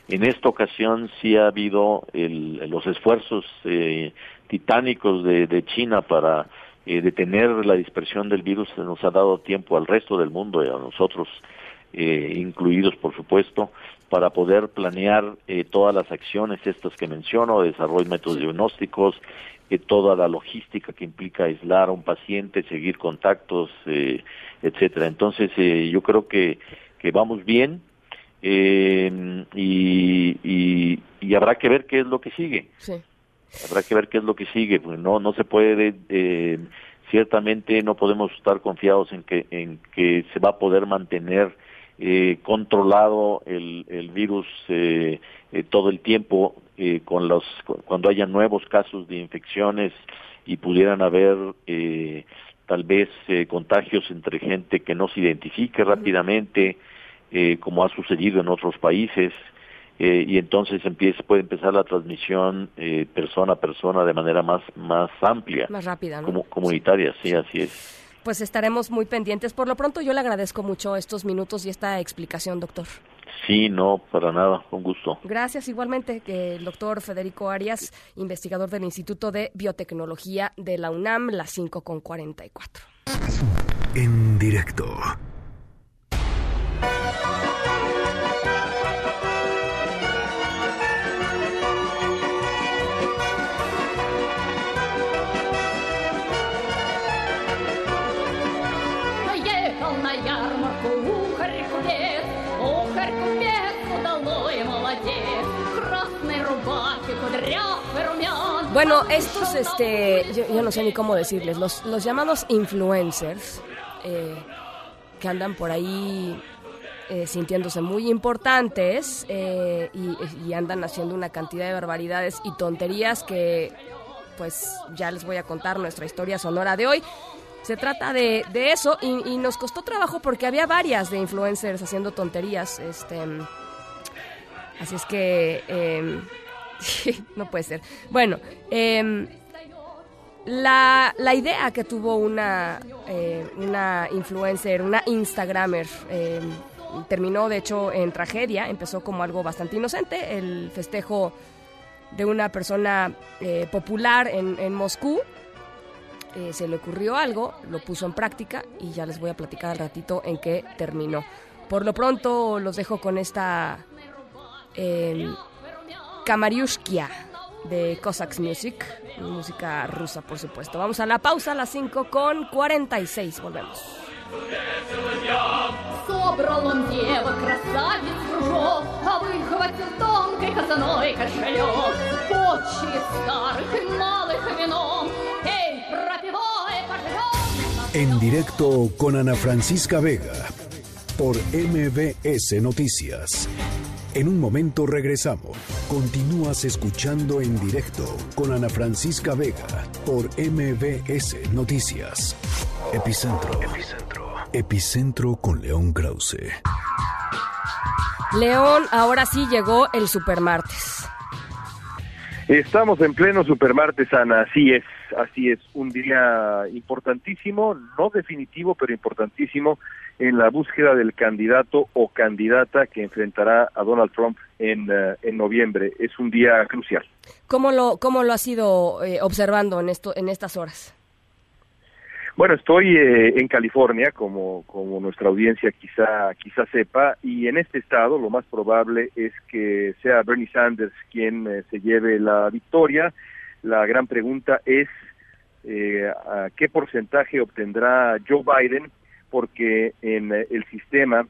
Speaker 12: En esta ocasión sí ha habido los esfuerzos eh, titánicos de, China para eh, detener la dispersión del virus. Se nos ha dado tiempo al resto del mundo y a nosotros, eh, incluidos por supuesto, para poder planear todas las acciones estas que menciono, desarrollo de métodos diagnósticos, toda la logística que implica aislar a un paciente, seguir contactos, eh, etcétera. Entonces, eh, yo creo que, que vamos bien eh, y, y, habrá que ver qué es lo que sigue. Habrá que ver qué es lo que sigue. Pues no, no se puede, eh, ciertamente no podemos estar confiados en que, en que se va a poder mantener eh, controlado el, el virus eh, eh, todo el tiempo eh, con los cuando haya nuevos casos de infecciones y pudieran haber eh, tal vez eh, contagios entre gente que no se identifique rápidamente, como ha sucedido en otros países, y entonces empieza, puede empezar la transmisión persona a persona de manera más, más amplia.
Speaker 2: Más rápida,
Speaker 12: Como, comunitaria, sí, así es.
Speaker 2: Pues estaremos muy pendientes. Por lo pronto yo le agradezco mucho estos minutos y esta explicación, doctor.
Speaker 12: Sí, no, para nada, con gusto.
Speaker 2: Gracias igualmente, que el doctor Federico Arias, investigador del Instituto de Biotecnología de la UNAM, las 5 con 44.
Speaker 1: En directo.
Speaker 2: Bueno, estos, este, yo, no sé ni cómo decirles, los, los llamados influencers eh, que andan por ahí eh, sintiéndose muy importantes eh, y, andan haciendo una cantidad de barbaridades y tonterías que pues ya les voy a contar nuestra historia sonora de hoy. Se trata de, eso y, nos costó trabajo porque había varias de influencers haciendo tonterías. Este, así es que... Em, no puede ser. Bueno, eh, la, la idea que tuvo una, eh, una influencer, una Instagramer, eh, terminó de hecho en tragedia, empezó como algo bastante inocente, el festejo de una persona eh, popular en, en Moscú. se le ocurrió algo, lo puso en práctica y ya les voy a platicar al ratito en qué terminó. Por lo pronto los dejo con esta eh, de Cossacks Music, música rusa por supuesto. Vamos a la pausa a las 5 con 46, volvemos. Собрал он девок, красавиц кружок, А выхватил тонкой казаной кошелек. Почи старых и малых вином, Эй, пропивай, пожрем! En directo con Ana Francisca Vega, por MBS Noticias. En un momento regresamos. Continúas escuchando en directo con Ana Francisca Vega por MBS Noticias. Epicentro. Epicentro. Epicentro con León Krause. León, ahora sí llegó el supermartes.
Speaker 13: Estamos en pleno supermartes, Ana. Así es, así es. Un día importantísimo, no definitivo, pero importantísimo en la búsqueda del candidato o candidata que enfrentará a Donald Trump en, eh, en noviembre. Es un día crucial.
Speaker 2: ¿Cómo lo, cómo lo has ido eh, observando en, esto, en estas horas?
Speaker 13: Bueno, estoy eh, en California, como, como nuestra audiencia quizá, quizá sepa, y en este estado lo más probable es que sea Bernie Sanders quien se lleve la victoria. La gran pregunta es qué porcentaje obtendrá Joe Biden porque en eh, el sistema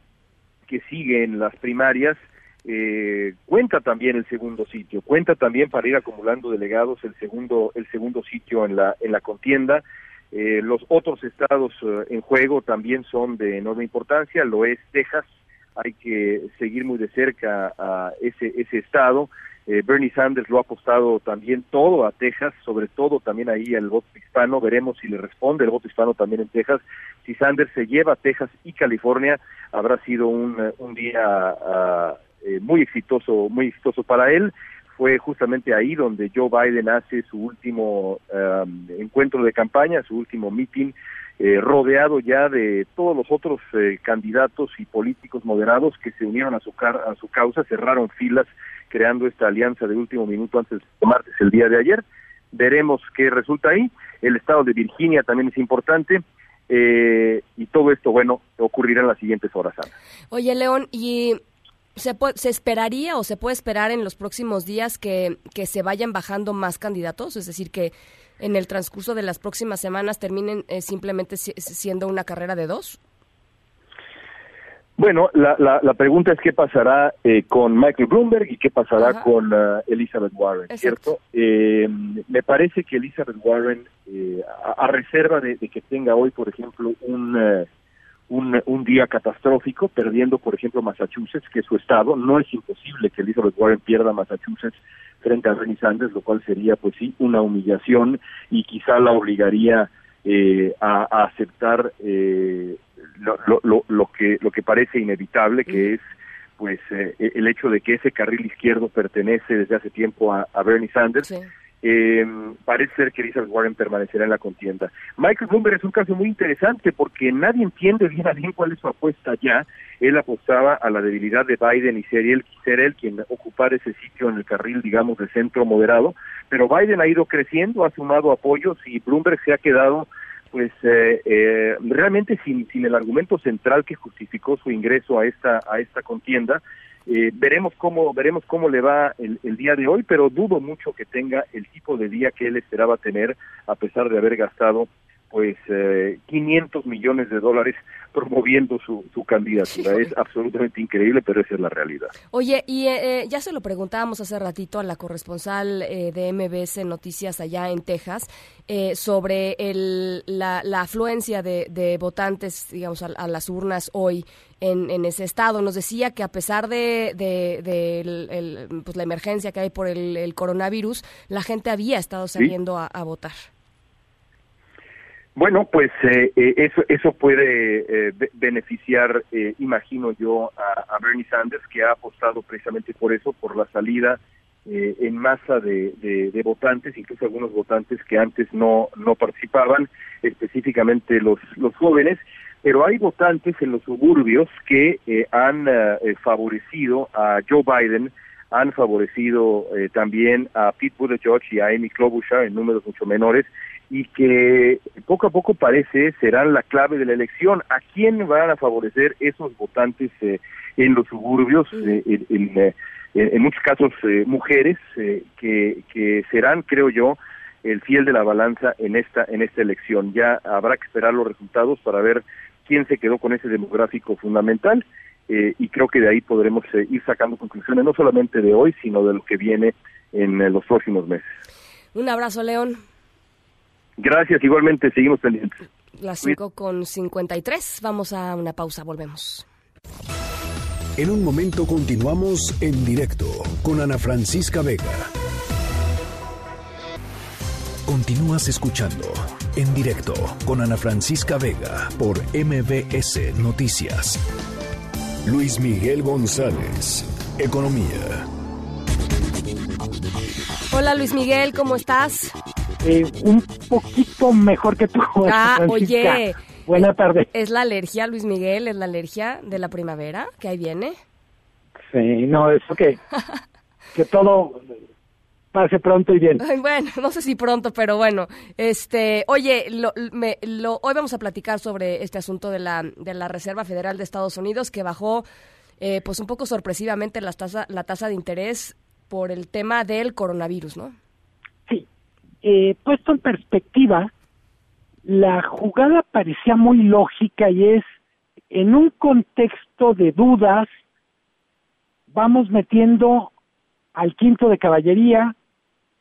Speaker 13: que sigue en las primarias eh, cuenta también el segundo sitio, cuenta también para ir acumulando delegados el segundo el segundo sitio en la en la contienda. Eh, los otros estados en juego también son de enorme importancia, lo es Texas, hay que seguir muy de cerca a ese ese estado. Bernie Sanders lo ha apostado también todo a Texas, sobre todo también ahí al voto hispano. Veremos si le responde el voto hispano también en Texas si Sanders se lleva a Texas y California, habrá sido un, eh, día ah, eh, muy exitoso, muy exitoso para él. Fue justamente ahí donde Joe Biden hace su último encuentro de campaña, su último meeting, eh, rodeado ya de todos los otros candidatos y políticos moderados que se unieron a su, a su causa, cerraron filas creando esta alianza de último minuto antes de martes el día de ayer. Veremos qué resulta ahí. El estado de Virginia también es importante. Eh, y todo esto, bueno, ocurrirá en las siguientes horas.
Speaker 2: Oye, León, ¿y se, se esperaría o se puede esperar en los próximos días que, que se vayan bajando más candidatos? Es decir, que en el transcurso de las próximas semanas terminen eh, simplemente siendo una carrera de dos?
Speaker 13: Bueno, la, la, pregunta es qué pasará eh, con Michael Bloomberg y qué pasará con uh, Elizabeth Warren, ¿cierto? Eh, me parece que Elizabeth Warren, eh, a, reserva de, que tenga hoy, por ejemplo, un, un, un, día catastrófico, perdiendo, por ejemplo, Massachusetts, que es su estado, no es imposible que Elizabeth Warren pierda Massachusetts frente a Bernie Sanders, lo cual sería, pues sí, una humillación y quizá la obligaría a, a, aceptar eh, lo, lo, lo, que lo que parece inevitable que es pues eh, el hecho de que ese carril izquierdo pertenece desde hace tiempo a, Bernie Sanders eh, parece ser que Elizabeth Warren permanecerá en la contienda. Michael Bloomberg es un caso muy interesante porque nadie entiende bien a bien cuál es su apuesta ya. Él apostaba a la debilidad de Biden y ser él, ser él quien ocupar ese sitio en el carril, digamos, de centro moderado. Pero Biden ha ido creciendo, ha sumado apoyos y Bloomberg se ha quedado pues eh, eh, realmente sin, sin el argumento central que justificó su ingreso a esta a esta contienda eh, veremos cómo veremos cómo le va el, el, día de hoy pero dudo mucho que tenga el tipo de día que él esperaba tener a pesar de haber gastado pues eh, 500 millones de dólares promoviendo su, su candidatura. Es absolutamente increíble, pero esa es la realidad.
Speaker 2: Oye, y eh, ya se lo preguntábamos hace ratito a la corresponsal eh, de MBS Noticias allá en Texas eh, sobre el, la, afluencia de, de, votantes, digamos, a, las urnas hoy en, en, ese estado. Nos decía que a pesar de, de, pues, la emergencia que hay por el, coronavirus, la gente había estado saliendo a votar.
Speaker 13: Bueno, pues eh, eh, eso eso puede eh, beneficiar, imagino yo, a, Bernie Sanders, que ha apostado precisamente por eso, por la salida en masa de, de, votantes, incluso algunos votantes que antes no no participaban, específicamente los los jóvenes. Pero hay votantes en los suburbios que han favorecido a Joe Biden, han favorecido también a Pete Buttigieg y a Amy Klobuchar en números mucho menores y que poco a poco parece serán la clave de la elección. ¿A quién van a favorecer esos votantes eh, en los suburbios? Eh, eh, en, muchos casos mujeres que, que serán, creo yo, el fiel de la balanza en esta en esta elección. Ya habrá que esperar los resultados para ver quién se quedó con ese demográfico fundamental y creo que de ahí podremos ir sacando conclusiones no solamente de hoy, sino de lo que viene en los próximos meses.
Speaker 2: Un abrazo, León.
Speaker 13: Gracias, igualmente, seguimos pendientes.
Speaker 2: Las 5 con 53, vamos a una pausa, volvemos.
Speaker 1: En un momento continuamos en directo con Ana Francisca Vega. Continúas escuchando en directo con Ana Francisca Vega por MBS Noticias. Luis Miguel González, Economía.
Speaker 2: Hola Luis Miguel, ¿cómo estás?
Speaker 14: Eh, un poquito mejor que tú.
Speaker 2: Ah, oye.
Speaker 14: Buena tarde.
Speaker 2: ¿Es la alergia, Luis Miguel? ¿Es la alergia de la primavera que ahí viene?
Speaker 14: Sí, no, eso que, que todo pase pronto y bien.
Speaker 2: bueno, no sé si pronto, pero bueno. Este, oye, lo, lo, hoy vamos a platicar sobre este asunto de la, de la Reserva Federal de Estados Unidos que bajó, eh, pues un poco sorpresivamente la tasa, la tasa de interés por el tema del coronavirus, ¿no?
Speaker 14: Eh, puesto en perspectiva, la jugada parecía muy lógica y es en un contexto de dudas, vamos metiendo al quinto de caballería,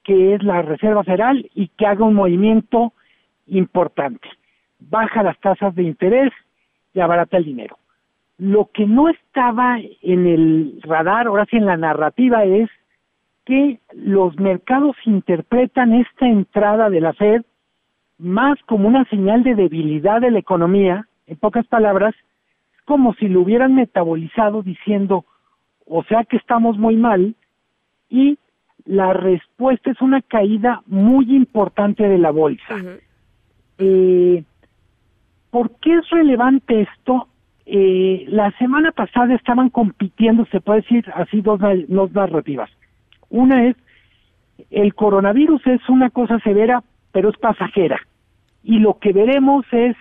Speaker 14: que es la Reserva Federal, y que haga un movimiento importante. Baja las tasas de interés y abarata el dinero. Lo que no estaba en el radar, ahora sí en la narrativa, es que los mercados interpretan esta entrada de la Fed más como una señal de debilidad de la economía, en pocas palabras, como si lo hubieran metabolizado diciendo, o sea que estamos muy mal, y la respuesta es una caída muy importante de la bolsa. eh, ¿Por qué es relevante esto? Eh, la semana pasada estaban compitiendo, se puede decir así, dos, dos narrativas. Una es, el coronavirus es una cosa severa, pero es pasajera. Y lo que veremos es,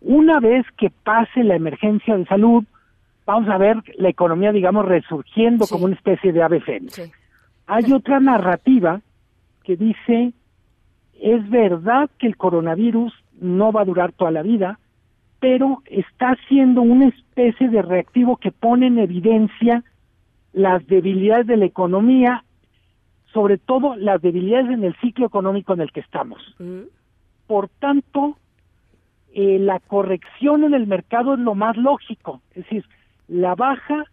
Speaker 14: una vez que pase la emergencia de salud, vamos a ver la economía, digamos, resurgiendo como una especie de ave fénix. Hay otra narrativa que dice, es verdad que el coronavirus no va a durar toda la vida, pero está siendo una especie de reactivo que pone en evidencia las debilidades de la economía sobre todo las debilidades en el ciclo económico en el que estamos. Por tanto, eh, la corrección en el mercado es lo más lógico, es decir, la baja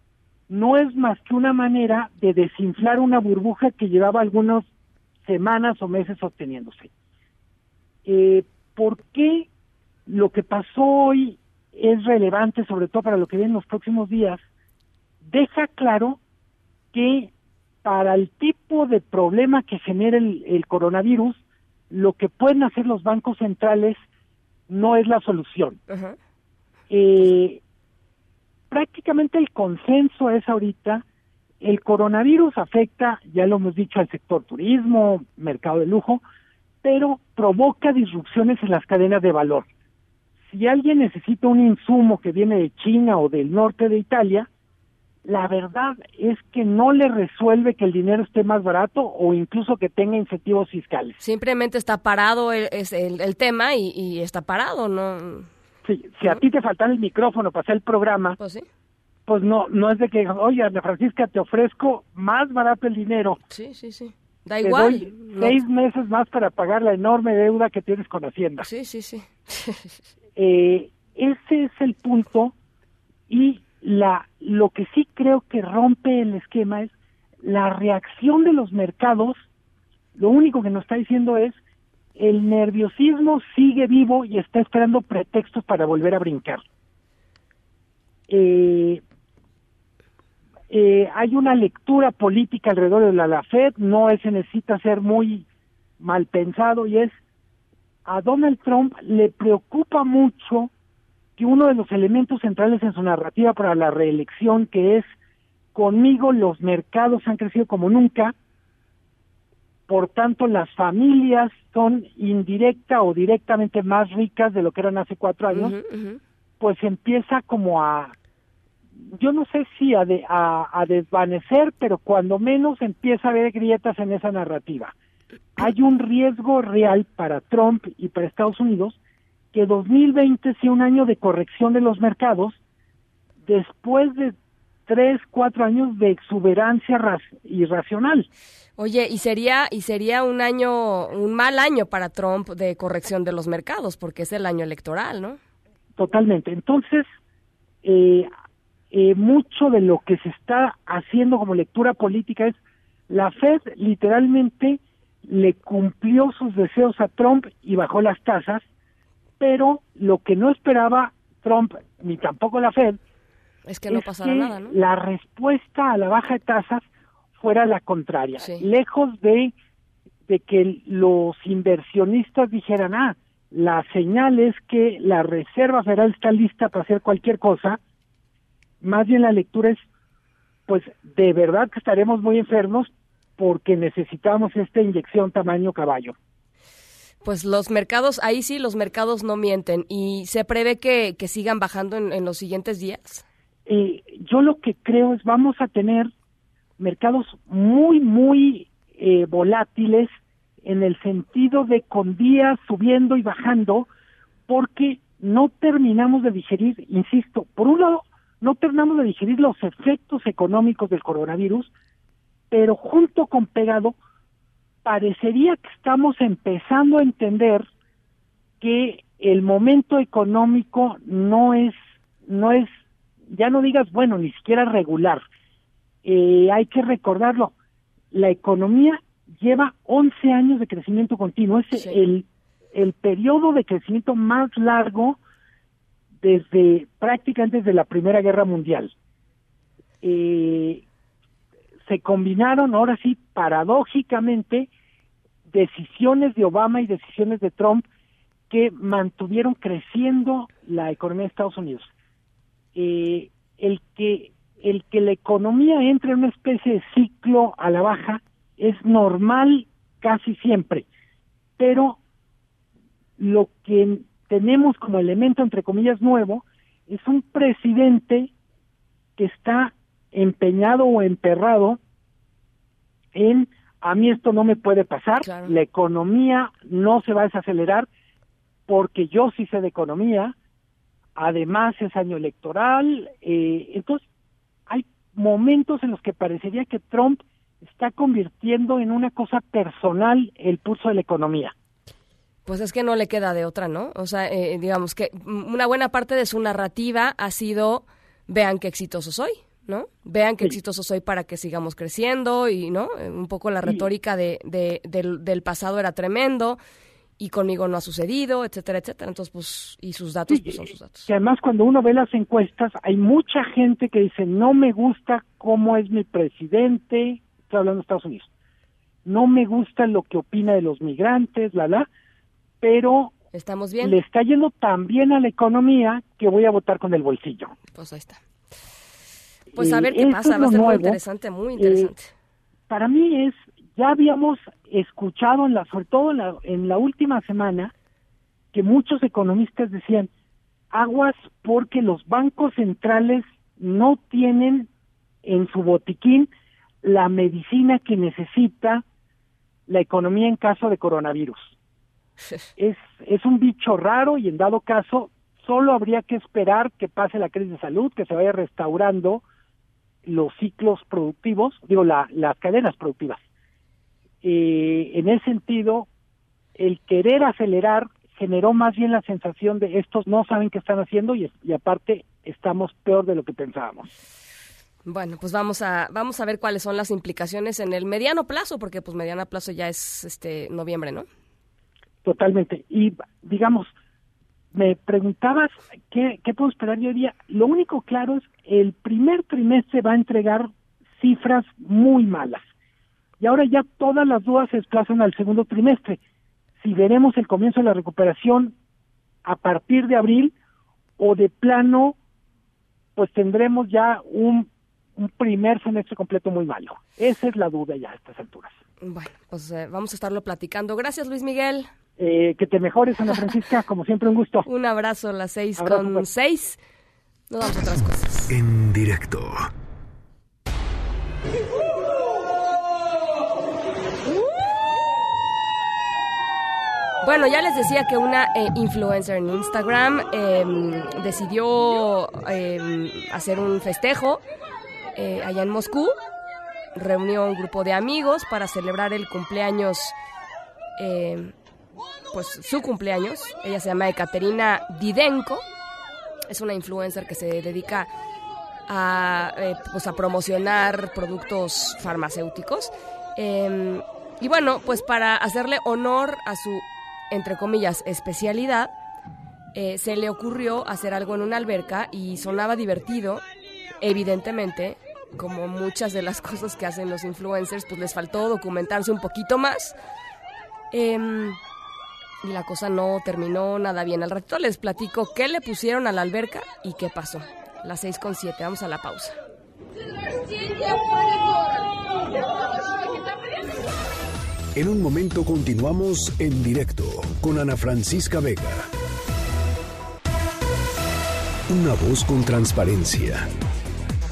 Speaker 14: no es más que una manera de desinflar una burbuja que llevaba algunas semanas o meses sosteniéndose. Eh, ¿Por qué lo que pasó hoy es relevante, sobre todo para lo que viene en los próximos días? Deja claro que para el tipo de problema que genera el, coronavirus, lo que pueden hacer los bancos centrales no es la solución. Eh, prácticamente el consenso es ahorita, el coronavirus afecta, ya lo hemos dicho, al sector turismo, mercado de lujo, pero provoca disrupciones en las cadenas de valor. Si alguien necesita un insumo que viene de China o del norte de Italia, la verdad es que no le resuelve que el dinero esté más barato o incluso que tenga incentivos fiscales.
Speaker 2: Simplemente está parado el, es el, tema y, está parado, ¿no?
Speaker 14: Sí, si a ti te falta el micrófono para hacer el programa,
Speaker 2: pues, sí.
Speaker 14: pues no, no es de que, oye, Ana Francisca, te ofrezco más barato el dinero.
Speaker 2: Sí, sí, sí. Da igual.
Speaker 14: Seis meses más para pagar la enorme deuda que tienes con Hacienda.
Speaker 2: Sí, sí, sí.
Speaker 14: eh, ese es el punto y la lo que sí creo que rompe el esquema es la reacción de los mercados. Lo único que nos está diciendo es el nerviosismo sigue vivo y está esperando pretextos para volver a brincar. Eh, eh, hay una lectura política alrededor de la, Fed, no se necesita ser muy mal pensado y es a Donald Trump le preocupa mucho que uno de los elementos centrales en su narrativa para la reelección, que es conmigo los mercados han crecido como nunca, por tanto las familias son indirecta o directamente más ricas de lo que eran hace cuatro años, pues empieza como a, yo no sé si a, a, desvanecer, pero cuando menos empieza a haber grietas en esa narrativa. Hay un riesgo real para Trump y para Estados Unidos que 2020 sea un año de corrección de los mercados después de tres, cuatro años de exuberancia irracional.
Speaker 2: Oye, y sería y sería un año, un mal año para Trump de corrección de los mercados, porque es el año electoral, ¿no?
Speaker 14: Totalmente. Entonces, eh, eh, mucho de lo que se está haciendo como lectura política es la Fed literalmente le cumplió sus deseos a Trump y bajó las tasas pero lo que no esperaba Trump ni tampoco la Fed
Speaker 2: es que no pasara nada, ¿no?
Speaker 14: La respuesta a la baja de tasas fuera la contraria, lejos de de que los inversionistas dijeran, ah, la señal es que la Reserva Federal está lista para hacer cualquier cosa, más bien la lectura es, pues de verdad que estaremos muy enfermos porque necesitamos esta inyección tamaño caballo
Speaker 2: pues los mercados, ahí sí los mercados no mienten y se prevé que, sigan bajando en, los siguientes días.
Speaker 14: Eh, yo lo que creo es vamos a tener mercados muy, muy eh, volátiles en el sentido de con días subiendo y bajando porque no terminamos de digerir, insisto, por un lado, no terminamos de digerir los efectos económicos del coronavirus, pero junto con pegado parecería que estamos empezando a entender que el momento económico no es, no es, ya no digas, bueno, ni siquiera regular. Eh, hay que recordarlo, la economía lleva 11 años de crecimiento continuo, es el, el periodo de crecimiento más largo desde prácticamente desde la Primera Guerra Mundial. Eh, se combinaron ahora sí paradójicamente decisiones de Obama y decisiones de Trump que mantuvieron creciendo la economía de Estados Unidos. Eh, el que el que la economía entre en una especie de ciclo a la baja es normal casi siempre, pero lo que tenemos como elemento entre comillas nuevo es un presidente que está empeñado o emperrado en a mí esto no me puede pasar, la economía no se va a desacelerar porque yo sí sé de economía, además es año electoral, eh, entonces hay momentos en los que parecería que Trump está convirtiendo en una cosa personal el pulso de la economía.
Speaker 2: Pues es que no le queda de otra, ¿no? O sea, eh, digamos que una buena parte de su narrativa ha sido, vean qué exitoso soy. ¿No? Vean qué exitoso soy para que sigamos creciendo y, ¿no? Un poco la retórica de, del, pasado era tremendo y conmigo no ha sucedido, etcétera, etcétera. Entonces, pues, y sus datos, pues son sus datos.
Speaker 14: Y además, cuando uno ve las encuestas, hay mucha gente que dice, no me gusta cómo es mi presidente, estoy hablando de Estados Unidos, no me gusta lo que opina de los migrantes, la, la, pero
Speaker 2: Estamos bien.
Speaker 14: le está yendo tan bien a la economía que voy a votar con el bolsillo.
Speaker 2: Pues ahí está. Pues a ver qué pasa, va a ser muy interesante, muy interesante.
Speaker 14: para mí es, ya habíamos escuchado, en la, sobre todo en la, en la última semana, que muchos economistas decían, aguas porque los bancos centrales no tienen en su botiquín la medicina que necesita la economía en caso de coronavirus. Es, es un bicho raro y en dado caso solo habría que esperar que pase la crisis de salud, que se vaya restaurando los ciclos productivos, digo, la, las cadenas productivas. Eh, en ese sentido, el querer acelerar generó más bien la sensación de estos no saben qué están haciendo y, y aparte estamos peor de lo que pensábamos.
Speaker 2: Bueno, pues vamos a vamos a ver cuáles son las implicaciones en el mediano plazo, porque pues mediano plazo ya es este noviembre, ¿no?
Speaker 14: Totalmente. Y digamos, me preguntabas qué, qué puedo esperar yo día. Lo único claro es el primer trimestre va a entregar cifras muy malas. Y ahora ya todas las dudas se desplazan al segundo trimestre. Si veremos el comienzo de la recuperación a partir de abril o de plano, pues tendremos ya un un primer semestre completo muy malo. Esa es la duda ya a estas alturas.
Speaker 2: Bueno, pues eh, vamos a estarlo platicando. Gracias, Luis Miguel.
Speaker 14: Eh, que te mejores, Ana Francisca, como siempre, un gusto.
Speaker 2: Un abrazo a las seis con seis. Nos vamos a otras cosas.
Speaker 1: En directo.
Speaker 2: Bueno, ya les decía que una eh, influencer en Instagram em, decidió em, hacer un festejo eh, allá en Moscú. Reunió un grupo de amigos para celebrar el cumpleaños, eh, pues su cumpleaños. Ella se llama Ekaterina Didenko. Es una influencer que se dedica a, eh, pues a promocionar productos farmacéuticos. Em, y bueno, pues para hacerle honor a su, entre comillas, especialidad, se le ocurrió hacer algo en una alberca y sonaba divertido. Evidentemente, como muchas de las cosas que hacen los influencers, pues les faltó documentarse un poquito más. Em, y la cosa no terminó nada bien. Al ratito les platico qué le pusieron a la alberca y qué pasó. Las 6 con 7, vamos a la pausa.
Speaker 1: En un momento continuamos en directo con Ana Francisca Vega. Una voz con transparencia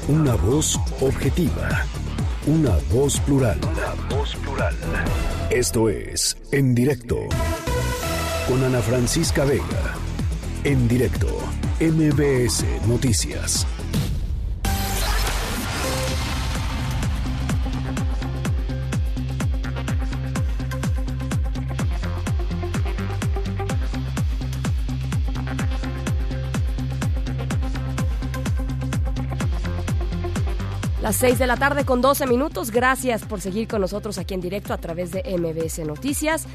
Speaker 1: una voz objetiva. Una voz plural. Una voz plural. Esto es En Directo. Con Ana Francisca Vega. En directo. MBS Noticias.
Speaker 2: Las 6 de la tarde con 12 minutos. Gracias por seguir con nosotros aquí en directo a través de MBS Noticias.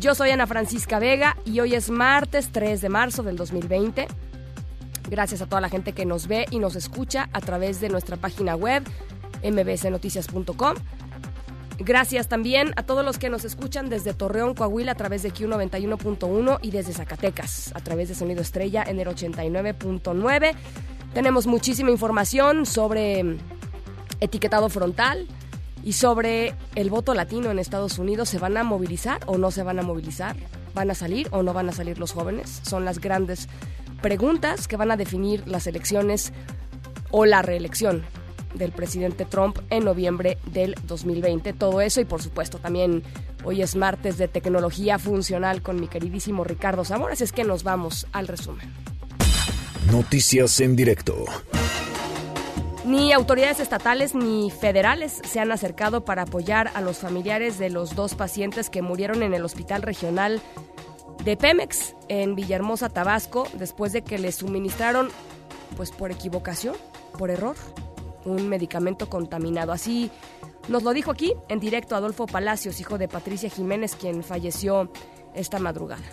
Speaker 2: Yo soy Ana Francisca Vega y hoy es martes 3 de marzo del 2020. Gracias a toda la gente que nos ve y nos escucha a través de nuestra página web mbsnoticias.com. Gracias también a todos los que nos escuchan desde Torreón, Coahuila a través de Q91.1 y desde Zacatecas a través de Sonido Estrella en el 89.9. Tenemos muchísima información sobre etiquetado frontal y sobre el voto latino en Estados Unidos. ¿Se van a movilizar o no se van a movilizar? ¿Van a salir o no van a salir los jóvenes? Son las grandes preguntas que van a definir las elecciones o la reelección del presidente Trump en noviembre del 2020. Todo eso y por supuesto también hoy es martes de tecnología funcional con mi queridísimo Ricardo Zamora, es que nos vamos al resumen.
Speaker 1: Noticias en directo.
Speaker 2: Ni autoridades estatales ni federales se han acercado para apoyar a los familiares de los dos pacientes que murieron en el hospital regional de Pemex en Villahermosa, Tabasco, después de que les suministraron, pues por equivocación, por error, un medicamento contaminado. Así nos lo dijo aquí en directo Adolfo Palacios, hijo de Patricia Jiménez, quien falleció esta madrugada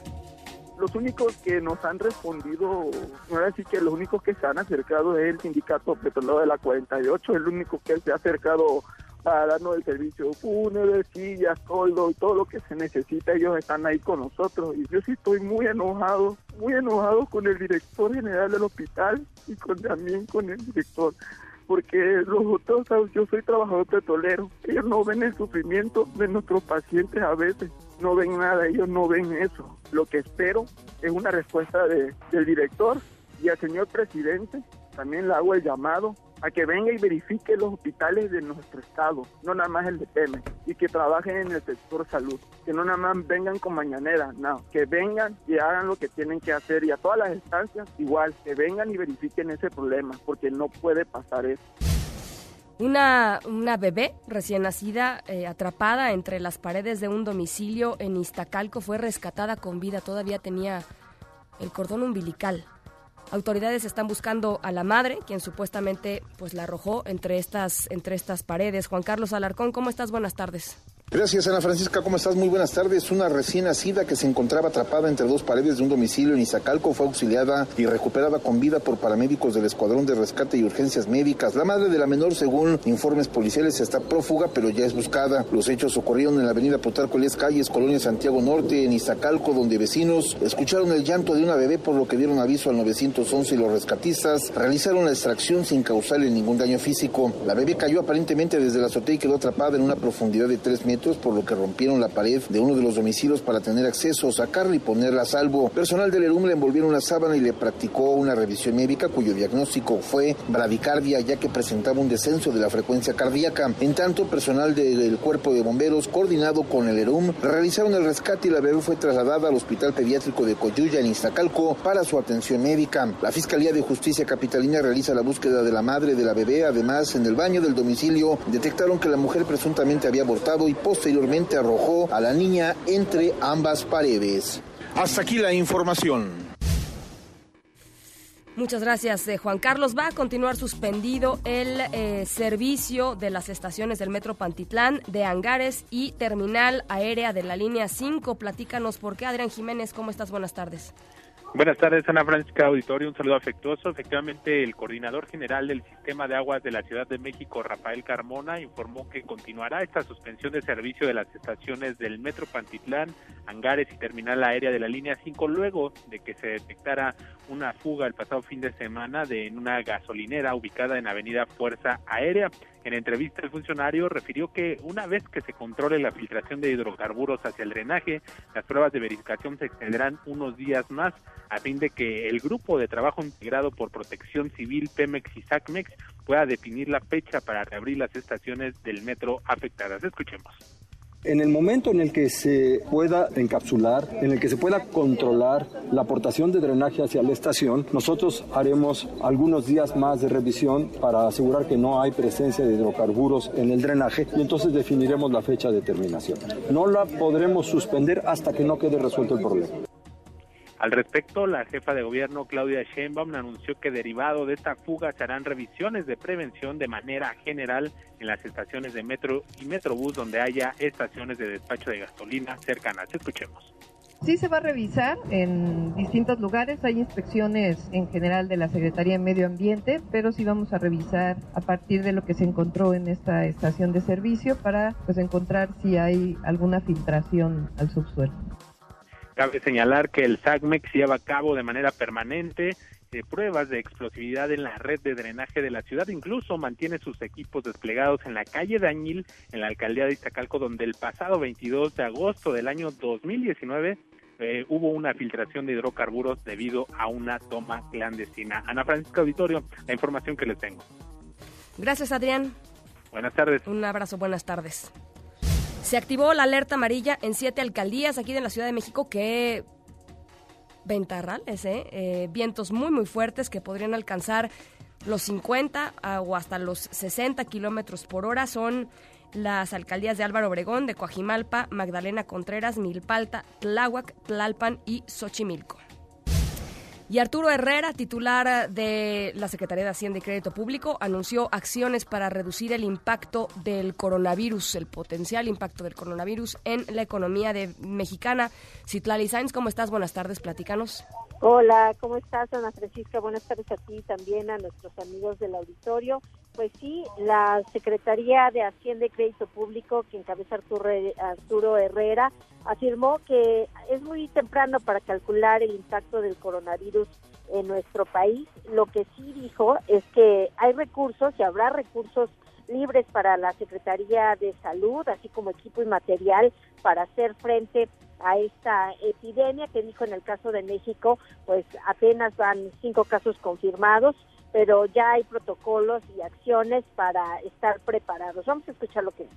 Speaker 7: los únicos que nos han respondido, no es decir que los únicos que se han acercado es el sindicato petrolero de la 48, el único que se ha acercado a darnos el servicio fúnebre, sillas, toldo y todo lo que se necesita, ellos están ahí con nosotros. Y yo sí estoy muy enojado, muy enojado con el director general del hospital y con, también con el director porque los otros, yo soy trabajador petrolero, ellos no ven el sufrimiento de nuestros pacientes a veces, no ven nada, ellos no ven eso. Lo que espero es una respuesta de, del director y al señor presidente, también le hago el llamado a que venga y verifique los hospitales de nuestro estado, no nada más el de Pemex, y que trabajen en el sector salud, que no nada más vengan con mañanera, no, que vengan y hagan lo que tienen que hacer y a todas las instancias igual, que vengan y verifiquen ese problema, porque no puede pasar eso.
Speaker 2: Una, una bebé recién nacida eh, atrapada entre las paredes de un domicilio en Iztacalco fue rescatada con vida. Todavía tenía el cordón umbilical. Autoridades están buscando a la madre, quien supuestamente pues la arrojó entre estas, entre estas paredes. Juan Carlos Alarcón, ¿cómo estás? Buenas tardes.
Speaker 15: Gracias, Ana Francisca. ¿Cómo estás? Muy buenas tardes. Una recién nacida que se encontraba atrapada entre dos paredes de un domicilio en Izacalco fue auxiliada y recuperada con vida por paramédicos del Escuadrón de Rescate y Urgencias Médicas. La madre de la menor, según informes policiales, está prófuga, pero ya es buscada. Los hechos ocurrieron en la avenida Plutarco Calles, Colonia Santiago Norte, en Izacalco, donde vecinos escucharon el llanto de una bebé, por lo que dieron aviso al 911 y los rescatistas realizaron la extracción sin causarle ningún daño físico. La bebé cayó aparentemente desde la azotea y quedó atrapada en una profundidad de 3 metros por lo que rompieron la pared de uno de los domicilios para tener acceso, sacarla y ponerla a salvo. Personal del ERUM le envolvieron una sábana y le practicó una revisión médica cuyo diagnóstico fue bradicardia ya que presentaba un descenso de la frecuencia cardíaca. En tanto, personal del cuerpo de bomberos coordinado con el ERUM realizaron el rescate y la bebé fue trasladada al Hospital Pediátrico de Coyuya en Iztacalco para su atención médica. La Fiscalía de Justicia Capitalina realiza la búsqueda de la madre de la bebé. Además, en el baño del domicilio detectaron que la mujer presuntamente había abortado y posteriormente arrojó a la niña entre ambas paredes. Hasta aquí la información.
Speaker 2: Muchas gracias, eh, Juan Carlos. Va a continuar suspendido el eh, servicio de las estaciones del Metro Pantitlán, de Hangares y Terminal Aérea de la Línea 5. Platícanos por qué. Adrián Jiménez, ¿cómo estás? Buenas tardes.
Speaker 16: Buenas tardes, Ana Francisca Auditorio. Un saludo afectuoso. Efectivamente, el coordinador general del Sistema de Aguas de la Ciudad de México, Rafael Carmona, informó que continuará esta suspensión de servicio de las estaciones del Metro Pantitlán, Hangares y Terminal Aérea de la Línea 5, luego de que se detectara una fuga el pasado fin de semana de en una gasolinera ubicada en Avenida Fuerza Aérea. En entrevista, el funcionario refirió que una vez que se controle la filtración de hidrocarburos hacia el drenaje, las pruebas de verificación se extenderán unos días más a fin de que el grupo de trabajo integrado por Protección Civil, Pemex y SACMEX pueda definir la fecha para reabrir las estaciones del metro afectadas. Escuchemos.
Speaker 17: En el momento en el que se pueda encapsular, en el que se pueda controlar la aportación de drenaje hacia la estación, nosotros haremos algunos días más de revisión para asegurar que no hay presencia de hidrocarburos en el drenaje y entonces definiremos la fecha de terminación. No la podremos suspender hasta que no quede resuelto el problema.
Speaker 16: Al respecto, la jefa de gobierno Claudia Sheinbaum anunció que derivado de esta fuga se harán revisiones de prevención de manera general en las estaciones de metro y metrobús donde haya estaciones de despacho de gasolina cercanas. Escuchemos.
Speaker 18: Sí se va a revisar en distintos lugares, hay inspecciones en general de la Secretaría de Medio Ambiente, pero sí vamos a revisar a partir de lo que se encontró en esta estación de servicio para pues encontrar si hay alguna filtración al subsuelo.
Speaker 16: Cabe señalar que el SACMEX lleva a cabo de manera permanente eh, pruebas de explosividad en la red de drenaje de la ciudad, incluso mantiene sus equipos desplegados en la calle Dañil, en la alcaldía de Iztacalco, donde el pasado 22 de agosto del año 2019 eh, hubo una filtración de hidrocarburos debido a una toma clandestina. Ana Francisca Auditorio, la información que les tengo.
Speaker 2: Gracias, Adrián.
Speaker 16: Buenas tardes.
Speaker 2: Un abrazo, buenas tardes. Se activó la alerta amarilla en siete alcaldías aquí en la Ciudad de México que ventarrales, ¿eh? ¿eh? vientos muy muy fuertes que podrían alcanzar los 50 o hasta los 60 kilómetros por hora son las alcaldías de Álvaro Obregón, de Coajimalpa, Magdalena Contreras, Milpalta, Tláhuac, Tlalpan y Xochimilco. Y Arturo Herrera, titular de la Secretaría de Hacienda y Crédito Público, anunció acciones para reducir el impacto del coronavirus, el potencial impacto del coronavirus en la economía de mexicana. Citlali Sainz, ¿cómo estás? Buenas tardes, platícanos.
Speaker 19: Hola, ¿cómo estás, Ana Francisca? Buenas tardes a ti y también a nuestros amigos del auditorio. Pues sí, la Secretaría de Hacienda y Crédito Público, que encabeza Arturo, Arturo Herrera, afirmó que es muy temprano para calcular el impacto del coronavirus en nuestro país. Lo que sí dijo es que hay recursos y habrá recursos libres para la Secretaría de Salud, así como equipo y material para hacer frente a esta epidemia que dijo en el caso de México, pues apenas van cinco casos confirmados pero ya hay protocolos y acciones para estar preparados. Vamos a escuchar lo que dice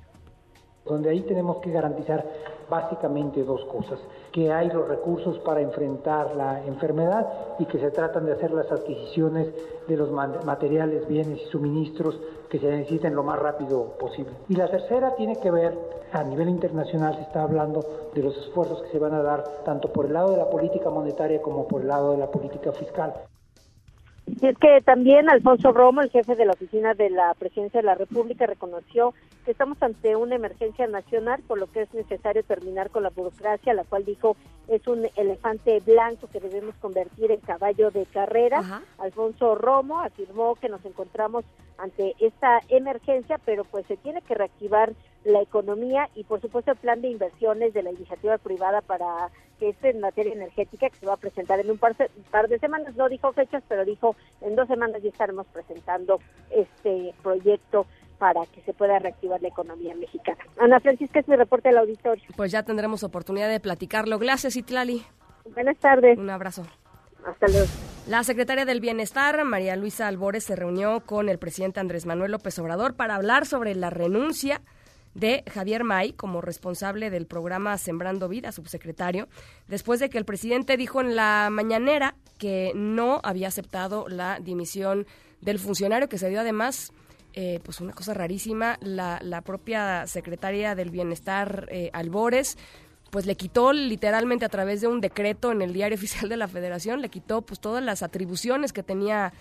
Speaker 20: donde ahí tenemos que garantizar básicamente dos cosas, que hay los recursos para enfrentar la enfermedad y que se tratan de hacer las adquisiciones de los materiales, bienes y suministros que se necesiten lo más rápido posible. Y la tercera tiene que ver, a nivel internacional se está hablando de los esfuerzos que se van a dar tanto por el lado de la política monetaria como por el lado de la política fiscal.
Speaker 19: Y es que también Alfonso Romo, el jefe de la oficina de la Presidencia de la República, reconoció que estamos ante una emergencia nacional, por lo que es necesario terminar con la burocracia, la cual dijo es un elefante blanco que debemos convertir en caballo de carrera. Alfonso Romo afirmó que nos encontramos ante esta emergencia, pero pues se tiene que reactivar la economía y por supuesto el plan de inversiones de la iniciativa privada para que es en materia energética que se va a presentar en un par, de semanas, no dijo fechas, pero dijo en dos semanas ya estaremos presentando este proyecto para que se pueda reactivar la economía mexicana. Ana Francisca es mi reporte del auditorio.
Speaker 2: Pues ya tendremos oportunidad de platicarlo. Gracias, Itlali.
Speaker 19: Buenas tardes.
Speaker 2: Un abrazo.
Speaker 19: Hasta luego.
Speaker 2: La secretaria del Bienestar, María Luisa Albores, se reunió con el presidente Andrés Manuel López Obrador para hablar sobre la renuncia de Javier May como responsable del programa Sembrando Vida, subsecretario, después de que el presidente dijo en la mañanera que no había aceptado la dimisión del funcionario, que se dio además eh, pues una cosa rarísima, la, la propia secretaria del Bienestar, eh, Albores, pues le quitó literalmente a través de un decreto en el diario oficial de la Federación, le quitó pues todas las atribuciones que tenía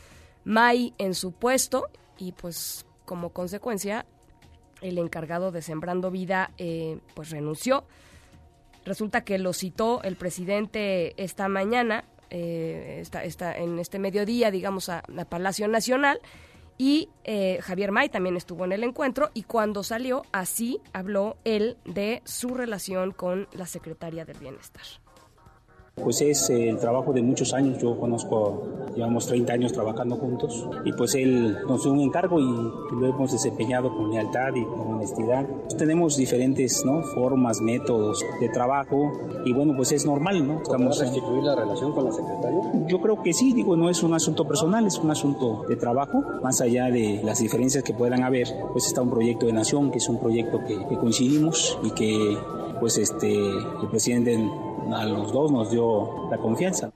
Speaker 2: May en su puesto y pues como consecuencia el encargado de Sembrando Vida, eh, pues renunció. Resulta que lo citó el presidente esta mañana, eh, está, en este mediodía, digamos, a, Palacio Nacional, y eh, Javier May también estuvo en el encuentro, y cuando salió, así habló él de su relación con la Secretaria del Bienestar.
Speaker 21: Pues es el trabajo de muchos años, yo conozco, llevamos 30 años trabajando juntos y pues él nos dio un encargo y, lo hemos desempeñado con lealtad y con honestidad. Pues tenemos diferentes ¿no? formas, métodos de trabajo y bueno, pues es normal, ¿no?
Speaker 22: Estamos restituir la relación con la secretaria?
Speaker 21: Yo creo que sí, digo, no es un asunto personal, es un asunto de trabajo, más allá de las diferencias que puedan haber, pues está un proyecto de nación, que es un proyecto que, que coincidimos y que pues este el presidente a los dos nos dio la confianza.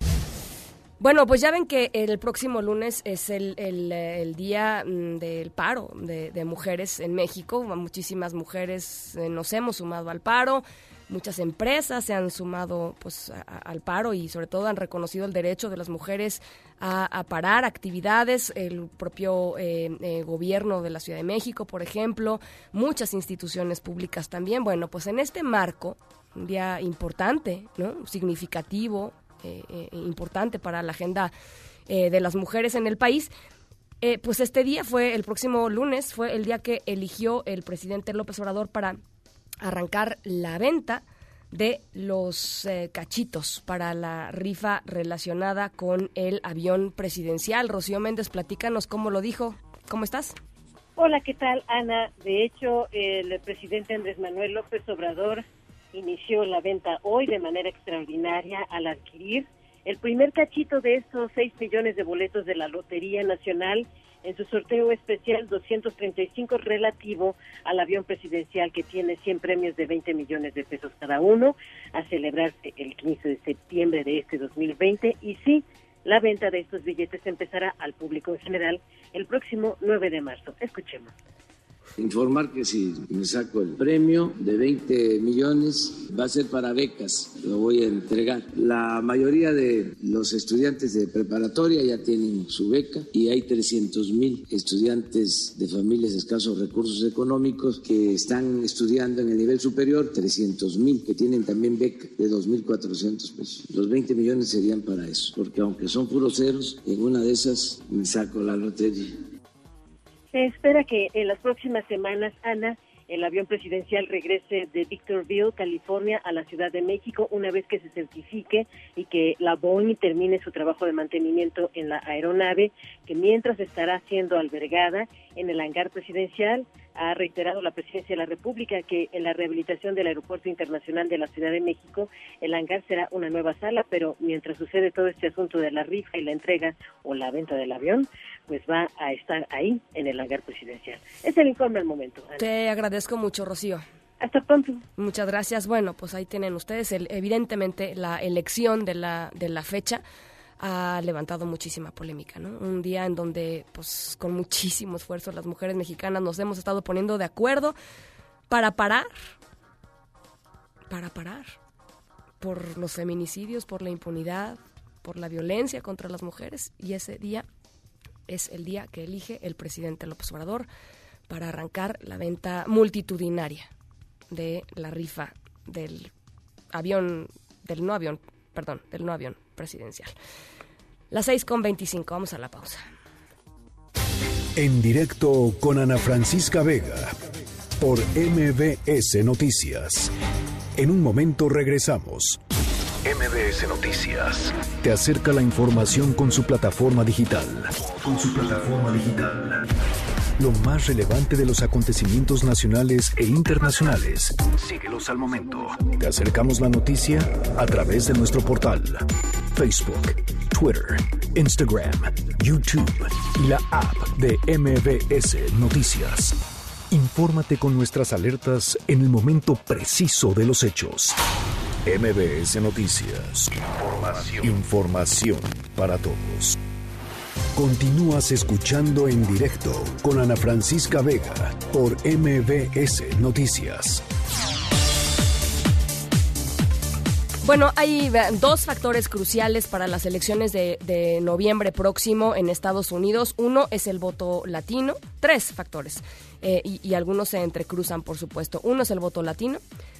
Speaker 2: Bueno, pues ya ven que el próximo lunes es el, el, día mm, del paro de, mujeres en México. Muchísimas mujeres eh, nos hemos sumado al paro. Muchas empresas se han sumado pues al paro y sobre todo han reconocido el derecho de las mujeres a, parar actividades. El propio eh, eh, gobierno de la Ciudad de México, por ejemplo, muchas instituciones públicas también. Bueno, pues en este marco un día importante, ¿no? significativo, eh, eh, importante para la agenda eh, de las mujeres en el país. pues este día fue, el próximo lunes, fue el día que eligió el presidente López Obrador para arrancar la venta de los cachitos para la rifa relacionada con el avión presidencial. Rocío Méndez, platícanos cómo lo dijo. ¿Cómo estás?
Speaker 23: Hola, ¿qué tal, Ana? De hecho, el presidente Andrés Manuel López Obrador inició la venta hoy de manera extraordinaria al adquirir el primer cachito de estos 6 millones de boletos de la Lotería Nacional en su sorteo especial 235 relativo al avión presidencial que tiene 100 premios de 20 millones de pesos cada uno a celebrarse el 15 de septiembre de este 2020 y sí, la venta de estos billetes empezará al público en general el próximo 9 de marzo. Escuchemos
Speaker 6: informar que si me saco el premio de 20 millones va a ser para becas, lo voy a entregar. La mayoría de los estudiantes de preparatoria ya tienen su beca y hay 300 mil estudiantes de familias de escasos recursos económicos que están estudiando en el nivel superior, 300 mil que tienen también beca de 2.400 pesos. Los 20 millones serían para eso, porque aunque son puros ceros, en una de esas me saco la lotería.
Speaker 23: Se espera que en las próximas semanas, Ana, el avión presidencial regrese de Victorville, California, a la Ciudad de México una vez que se certifique y que la Boeing termine su trabajo de mantenimiento en la aeronave, que mientras estará siendo albergada en el hangar presidencial, ha reiterado la presidencia de la República que en la rehabilitación del Aeropuerto Internacional de la Ciudad de México, el hangar será una nueva sala, pero mientras sucede todo este asunto de la rifa y la entrega o la venta del avión, pues va a estar ahí en el hangar presidencial. Es el informe al momento.
Speaker 2: Te agradezco mucho, Rocío.
Speaker 23: Hasta pronto.
Speaker 2: Muchas gracias. Bueno, pues ahí tienen ustedes, el, evidentemente, la elección de la, de la fecha ha levantado muchísima polémica, ¿no? Un día en donde, pues, con muchísimo esfuerzo las mujeres mexicanas nos hemos estado poniendo de acuerdo para parar, para parar por los feminicidios, por la impunidad, por la violencia contra las mujeres y ese día es el día que elige el presidente López Obrador para arrancar la venta multitudinaria de la rifa del avión, del no avión, perdón, del no avión presidencial. Las 6 con 25, vamos a la pausa.
Speaker 1: En directo con Ana Francisca Vega por MBS Noticias. En un momento regresamos. MBS Noticias te acerca la información con su plataforma digital. Con su plataforma digital lo más relevante de los acontecimientos nacionales e internacionales. Síguelos al momento. Te acercamos la noticia a través de nuestro portal, Facebook, Twitter, Instagram, YouTube y la app de MBS Noticias. Infórmate con nuestras alertas en el momento preciso de los hechos. MBS Noticias. Información. Información para todos. Continúas escuchando en directo con Ana Francisca Vega por MBS Noticias.
Speaker 2: Bueno, hay dos factores cruciales para las elecciones de, noviembre próximo en Estados Unidos. Uno es el voto latino, tres factores, eh, y algunos se entrecruzan, por supuesto. Uno es el voto latino,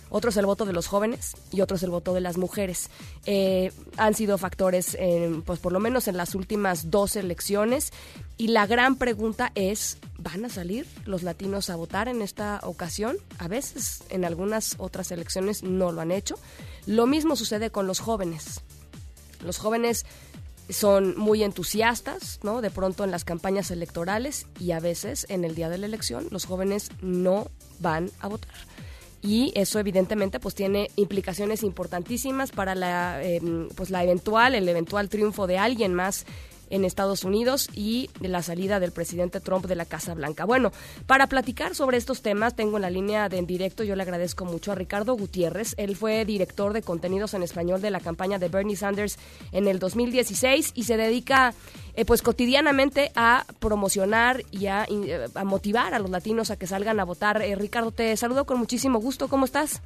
Speaker 2: otro es el voto de los jóvenes y otro es el voto de las mujeres. Eh, han sido factores, pues por lo menos en las últimas dos elecciones. Y la gran pregunta es, ¿van a salir los latinos a votar en esta ocasión? A veces en algunas otras elecciones no lo han hecho. Lo mismo sucede con los jóvenes. Los jóvenes son muy entusiastas, ¿no? De pronto en las campañas electorales y a veces en el día de la elección los jóvenes no van a votar y eso evidentemente pues tiene implicaciones importantísimas para la em, pues la eventual el eventual triunfo de alguien más en Estados Unidos y la salida del presidente Trump de la Casa Blanca. Bueno, para platicar sobre estos temas tengo en la línea de en directo, yo le agradezco mucho a Ricardo Gutiérrez, él fue director de contenidos en español de la campaña de Bernie Sanders en el 2016 y se dedica eh, pues cotidianamente a promocionar y a, motivar a los latinos a que salgan a votar. Eh, Ricardo, te saludo con muchísimo gusto, ¿cómo estás?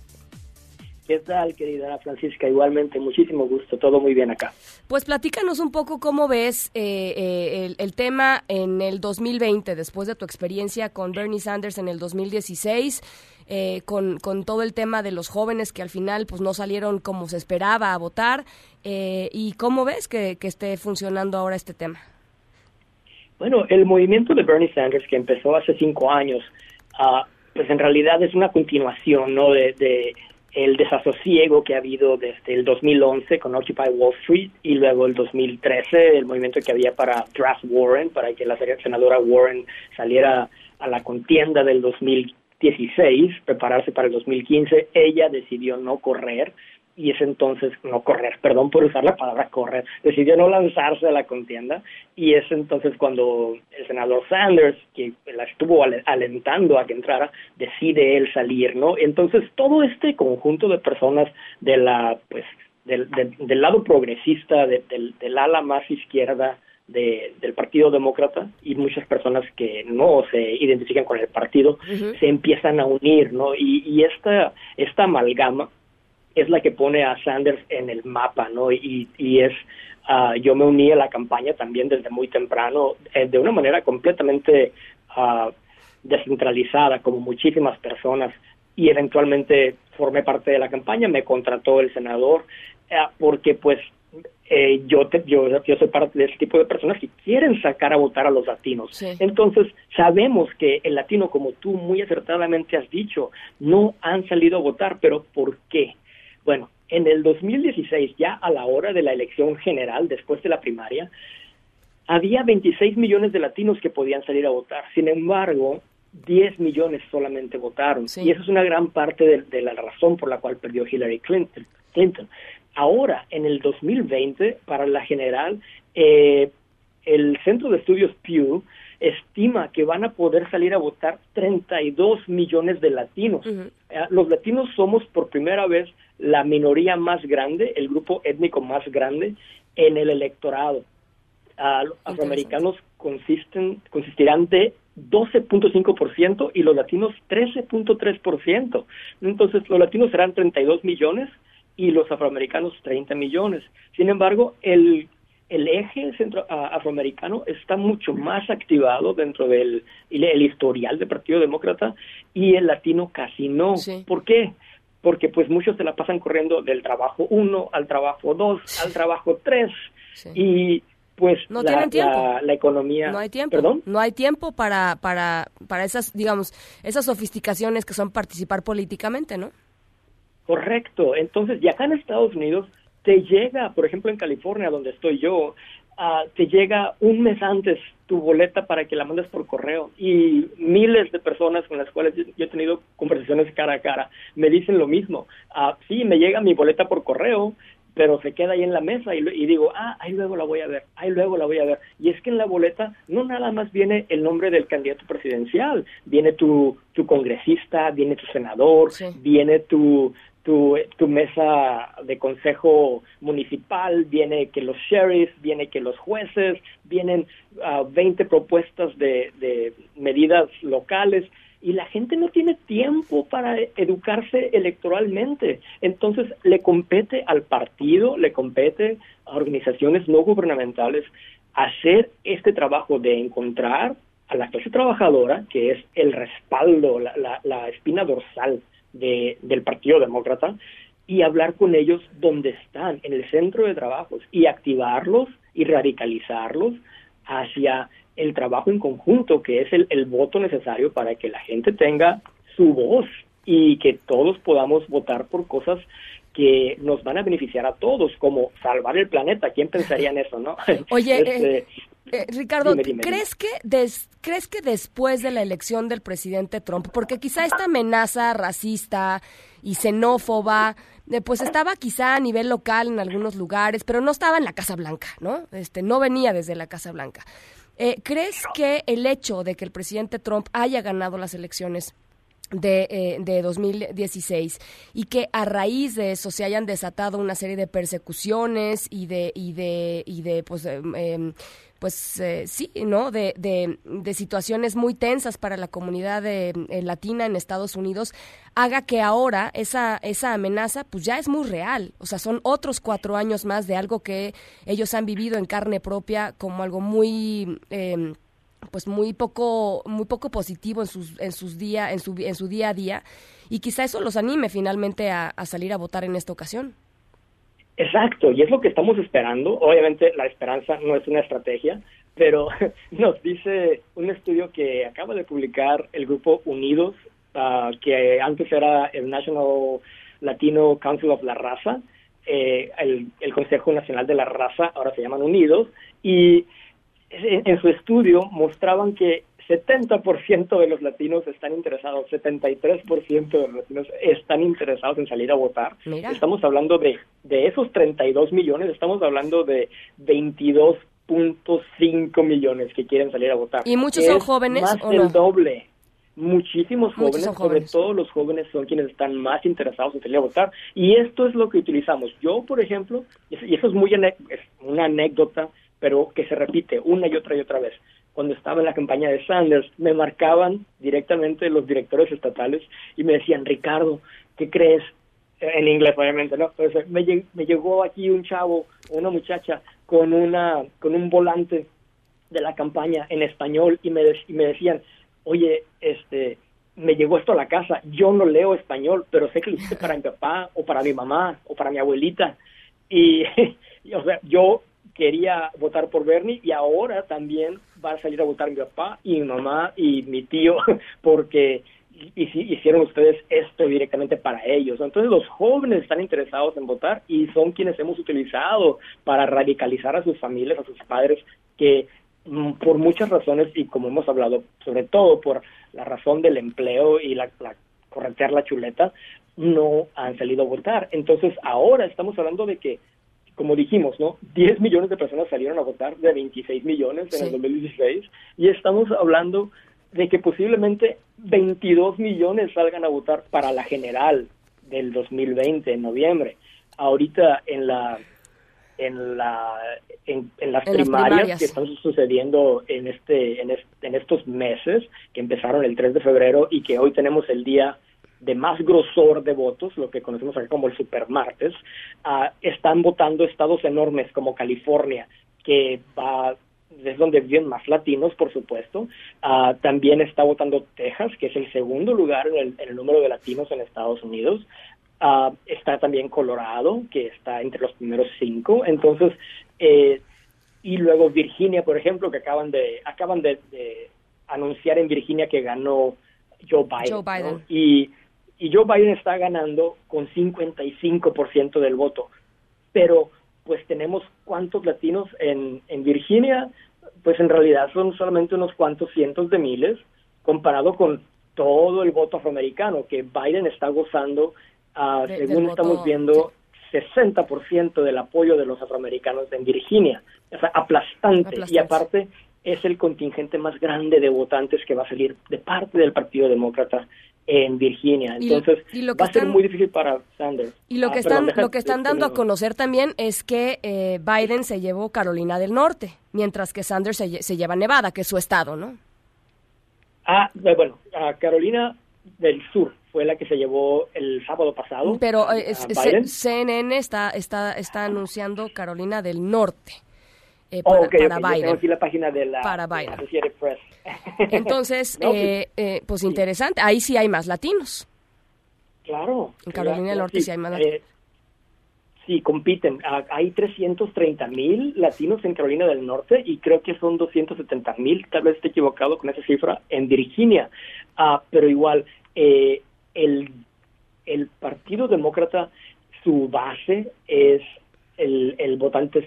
Speaker 24: ¿Qué tal, querida Francisca? Igualmente, muchísimo gusto, todo muy bien acá.
Speaker 2: Pues platícanos un poco cómo ves eh, eh, el, tema en el 2020, después de tu experiencia con Bernie Sanders en el 2016, eh, con, con, todo el tema de los jóvenes que al final pues no salieron como se esperaba a votar, y cómo ves que, esté funcionando ahora este tema.
Speaker 24: Bueno, el movimiento de Bernie Sanders que empezó hace cinco años, uh, pues en realidad es una continuación, ¿no? de el desasosiego que ha habido desde el 2011 con Occupy Wall Street y luego el 2013 el movimiento que había para Draft Warren, para que la senadora Warren saliera a la contienda del 2016, prepararse para el 2015, ella decidió no correr y es entonces no correr, perdón por usar la palabra correr, decidió no lanzarse a la contienda y es entonces cuando el senador Sanders, que la estuvo alentando a que entrara, decide él salir, ¿no? Entonces todo este conjunto de personas de la, pues, del, del, lado progresista, del, del ala más izquierda, del Partido Demócrata y muchas personas que no se identifican con el partido se empiezan a unir, ¿no? Y, y esta, esta amalgama es la que pone a Sanders en el mapa, ¿no? Y, y es, uh, yo me uní a la campaña también desde muy temprano, eh, de una manera completamente uh, descentralizada, como muchísimas personas, y eventualmente formé parte de la campaña, me contrató el senador, uh, porque pues eh, yo, te, yo, yo soy parte de ese tipo de personas que quieren sacar a votar a los latinos. Entonces, sabemos que el latino, como tú muy acertadamente has dicho, no han salido a votar, pero ¿por qué? Bueno, en el 2016, ya a la hora de la elección general, después de la primaria, había 26 millones de latinos que podían salir a votar. Sin embargo, 10 millones solamente votaron. Y eso es una gran parte de, la razón por la cual perdió Hillary Clinton. Clinton. Ahora, en el 2020, para la general, eh, el Centro de Estudios Pew estima que van a poder salir a votar 32 millones de latinos. Eh, los latinos somos por primera vez la minoría más grande, el grupo étnico más grande en el electorado. los afroamericanos consisten, consistirán de 12.5% y los latinos 13.3%. Entonces, los latinos serán 32 millones y los afroamericanos 30 millones. Sin embargo, el el eje centro, afroamericano está mucho más activado dentro del el historial del Partido Demócrata y el latino casi no. ¿Por qué? Porque pues muchos se la pasan corriendo del trabajo 1 al trabajo 2 al trabajo 3 y pues
Speaker 2: no
Speaker 24: la,
Speaker 2: tiempo.
Speaker 24: La, economía
Speaker 2: no hay tiempo. No hay tiempo para para para esas digamos esas sofisticaciones que son participar políticamente no
Speaker 24: correcto. Entonces y acá en Estados Unidos te llega, por ejemplo, en California, donde estoy yo, uh, te llega un mes antes tu boleta para que la mandes por correo y miles de personas con las cuales yo he tenido conversaciones cara a cara me dicen lo mismo. Uh, sí, me llega mi boleta por correo, pero se queda ahí en la mesa y, y, digo, ah, ahí luego la voy a ver, ahí luego la voy a ver. Y es que en la boleta no nada más viene el nombre del candidato presidencial, viene tu, tu congresista, viene tu senador, viene tu, tu, tu mesa de consejo municipal, viene que los sheriffs, viene que los jueces, vienen uh, 20 propuestas de, de medidas locales y la gente no tiene tiempo para educarse electoralmente. Entonces le compete al partido, le compete a organizaciones no gubernamentales hacer este trabajo de encontrar a la clase trabajadora, que es el respaldo, la, la, la espina dorsal de, del Partido Demócrata y hablar con ellos donde están, en el centro de trabajos, y activarlos y radicalizarlos hacia el trabajo en conjunto, que es el, el voto necesario para que la gente tenga su voz y que todos podamos votar por cosas que nos van a beneficiar a todos, como salvar el planeta. ¿Quién pensaría en eso, no?
Speaker 2: Oye, este, eh, eh, Ricardo, ¿crees, Que ¿crees que después de la elección del presidente Trump, porque quizá esta amenaza racista y xenófoba, eh, pues estaba quizá a nivel local en algunos lugares, pero no estaba en la Casa Blanca, ¿no? Este, no venía desde la Casa Blanca. Eh, ¿Crees que el hecho de que el presidente Trump haya ganado las elecciones de, eh, de 2016 y que a raíz de eso se hayan desatado una serie de persecuciones y de y de y de pues em, pues eh, sí, ¿no? De, de, situaciones muy tensas para la comunidad de, eh, latina en Estados Usted haga que ahora esa, esa amenaza pues ya es muy real. O sea, son otros cuatro años más de algo que ellos han vivido en carne propia como algo muy... Eh, pues muy poco muy poco positivo en sus en sus día en su en su día a día y quizá eso los anime finalmente a salir a votar en esta ocasión
Speaker 24: Exacto, y es lo que estamos esperando. Obviamente la esperanza no es una estrategia, pero nos dice un estudio que acaba de publicar el grupo Unidos, uh, que antes era el National Latino Council of la Raza, eh, el, el, Consejo Nacional de la Raza, ahora se llaman Unidos, y en, en su estudio mostraban que 70% de los latinos están interesados, 73% de los latinos están interesados en salir a votar. Estamos hablando de, de esos 32 millones, estamos hablando de 22.5 millones que quieren salir a votar.
Speaker 2: ¿Y muchos son jóvenes
Speaker 24: más del doble. Muchísimos jóvenes, sobre todo los jóvenes son quienes están más interesados en salir a votar. Y esto es lo que utilizamos. Yo, por ejemplo, y eso es muy es una anécdota, pero que se repite una y otra y otra vez cuando estaba en la campaña de Sanders, me marcaban directamente los directores estatales y me decían, Ricardo, ¿qué crees? En inglés, obviamente, ¿no? Entonces, me, llegó aquí un chavo, una muchacha, con, una, con un volante de la campaña en español y me, y me decían, oye, este, me llegó esto a la casa, yo no leo español, pero sé que lo hice para mi papá o para mi mamá o para mi abuelita. Y o sea, yo quería votar por Bernie y ahora también va a salir a votar mi papá y mi mamá y mi tío porque hicieron ustedes esto directamente para ellos. Entonces los jóvenes están interesados en votar y son quienes hemos utilizado para radicalizar a sus familias, a sus padres que mm, por muchas razones y como hemos hablado, sobre todo por la razón del empleo y la, la corretear la chuleta, no han salido a votar. Entonces ahora estamos hablando de que como dijimos, ¿no? 10 millones de personas salieron a votar de 26 millones en el 2016 y estamos hablando de que posiblemente 22 millones salgan a votar para la general del 2020 en noviembre. Ahorita en la en la en, las, primarias que están sucediendo en este, en en estos meses que empezaron el 3 de febrero y que hoy tenemos el día de más grosor de votos, lo que conocemos acá como el supermartes, uh, están votando estados enormes como California, que va es donde viven más latinos, por supuesto. Uh, también está votando Texas, que es el segundo lugar en el, número de latinos en Estados Unidos. Uh, está también Colorado, que está entre los primeros cinco. Entonces, eh, y luego Virginia, por ejemplo, que acaban de acaban de, anunciar en Virginia que ganó Joe Biden. Joe Biden. Y y Joe Biden está ganando con 55% del voto. Pero pues tenemos cuántos latinos en, en Virginia, pues en realidad son solamente unos cuantos cientos de miles comparado con todo el voto afroamericano que Biden está gozando, uh, según estamos viendo, 60% del apoyo de los afroamericanos en Virginia. O sea, aplastante. aplastante. Y aparte es el contingente más grande de votantes que va a salir de parte del Partido Demócrata en Virginia. Entonces, va a ser muy difícil para Sanders.
Speaker 2: Y lo que ah, están, lo que están dando a conocer también es que eh, Biden se llevó Carolina del Norte, mientras que Sanders se, lleva Nevada, que es su estado, ¿no?
Speaker 24: Ah, eh, bueno, a Carolina del Sur fue la que se llevó el sábado pasado.
Speaker 2: Pero eh, CNN está, está, está anunciando Carolina del Norte.
Speaker 24: Eh, para, Biden. Tengo aquí la página de la,
Speaker 2: para Biden. Press. Entonces, pues, eh, eh, pues interesante. Ahí sí hay más latinos.
Speaker 24: Claro.
Speaker 2: En Carolina del Norte sí, hay más latinos.
Speaker 24: sí, compiten. Ah, hay 330 mil latinos en Carolina del Norte y creo que son 270 mil, tal vez esté equivocado con esa cifra, en Virginia. Uh, pero igual, el, el Partido Demócrata, su base es el, el votante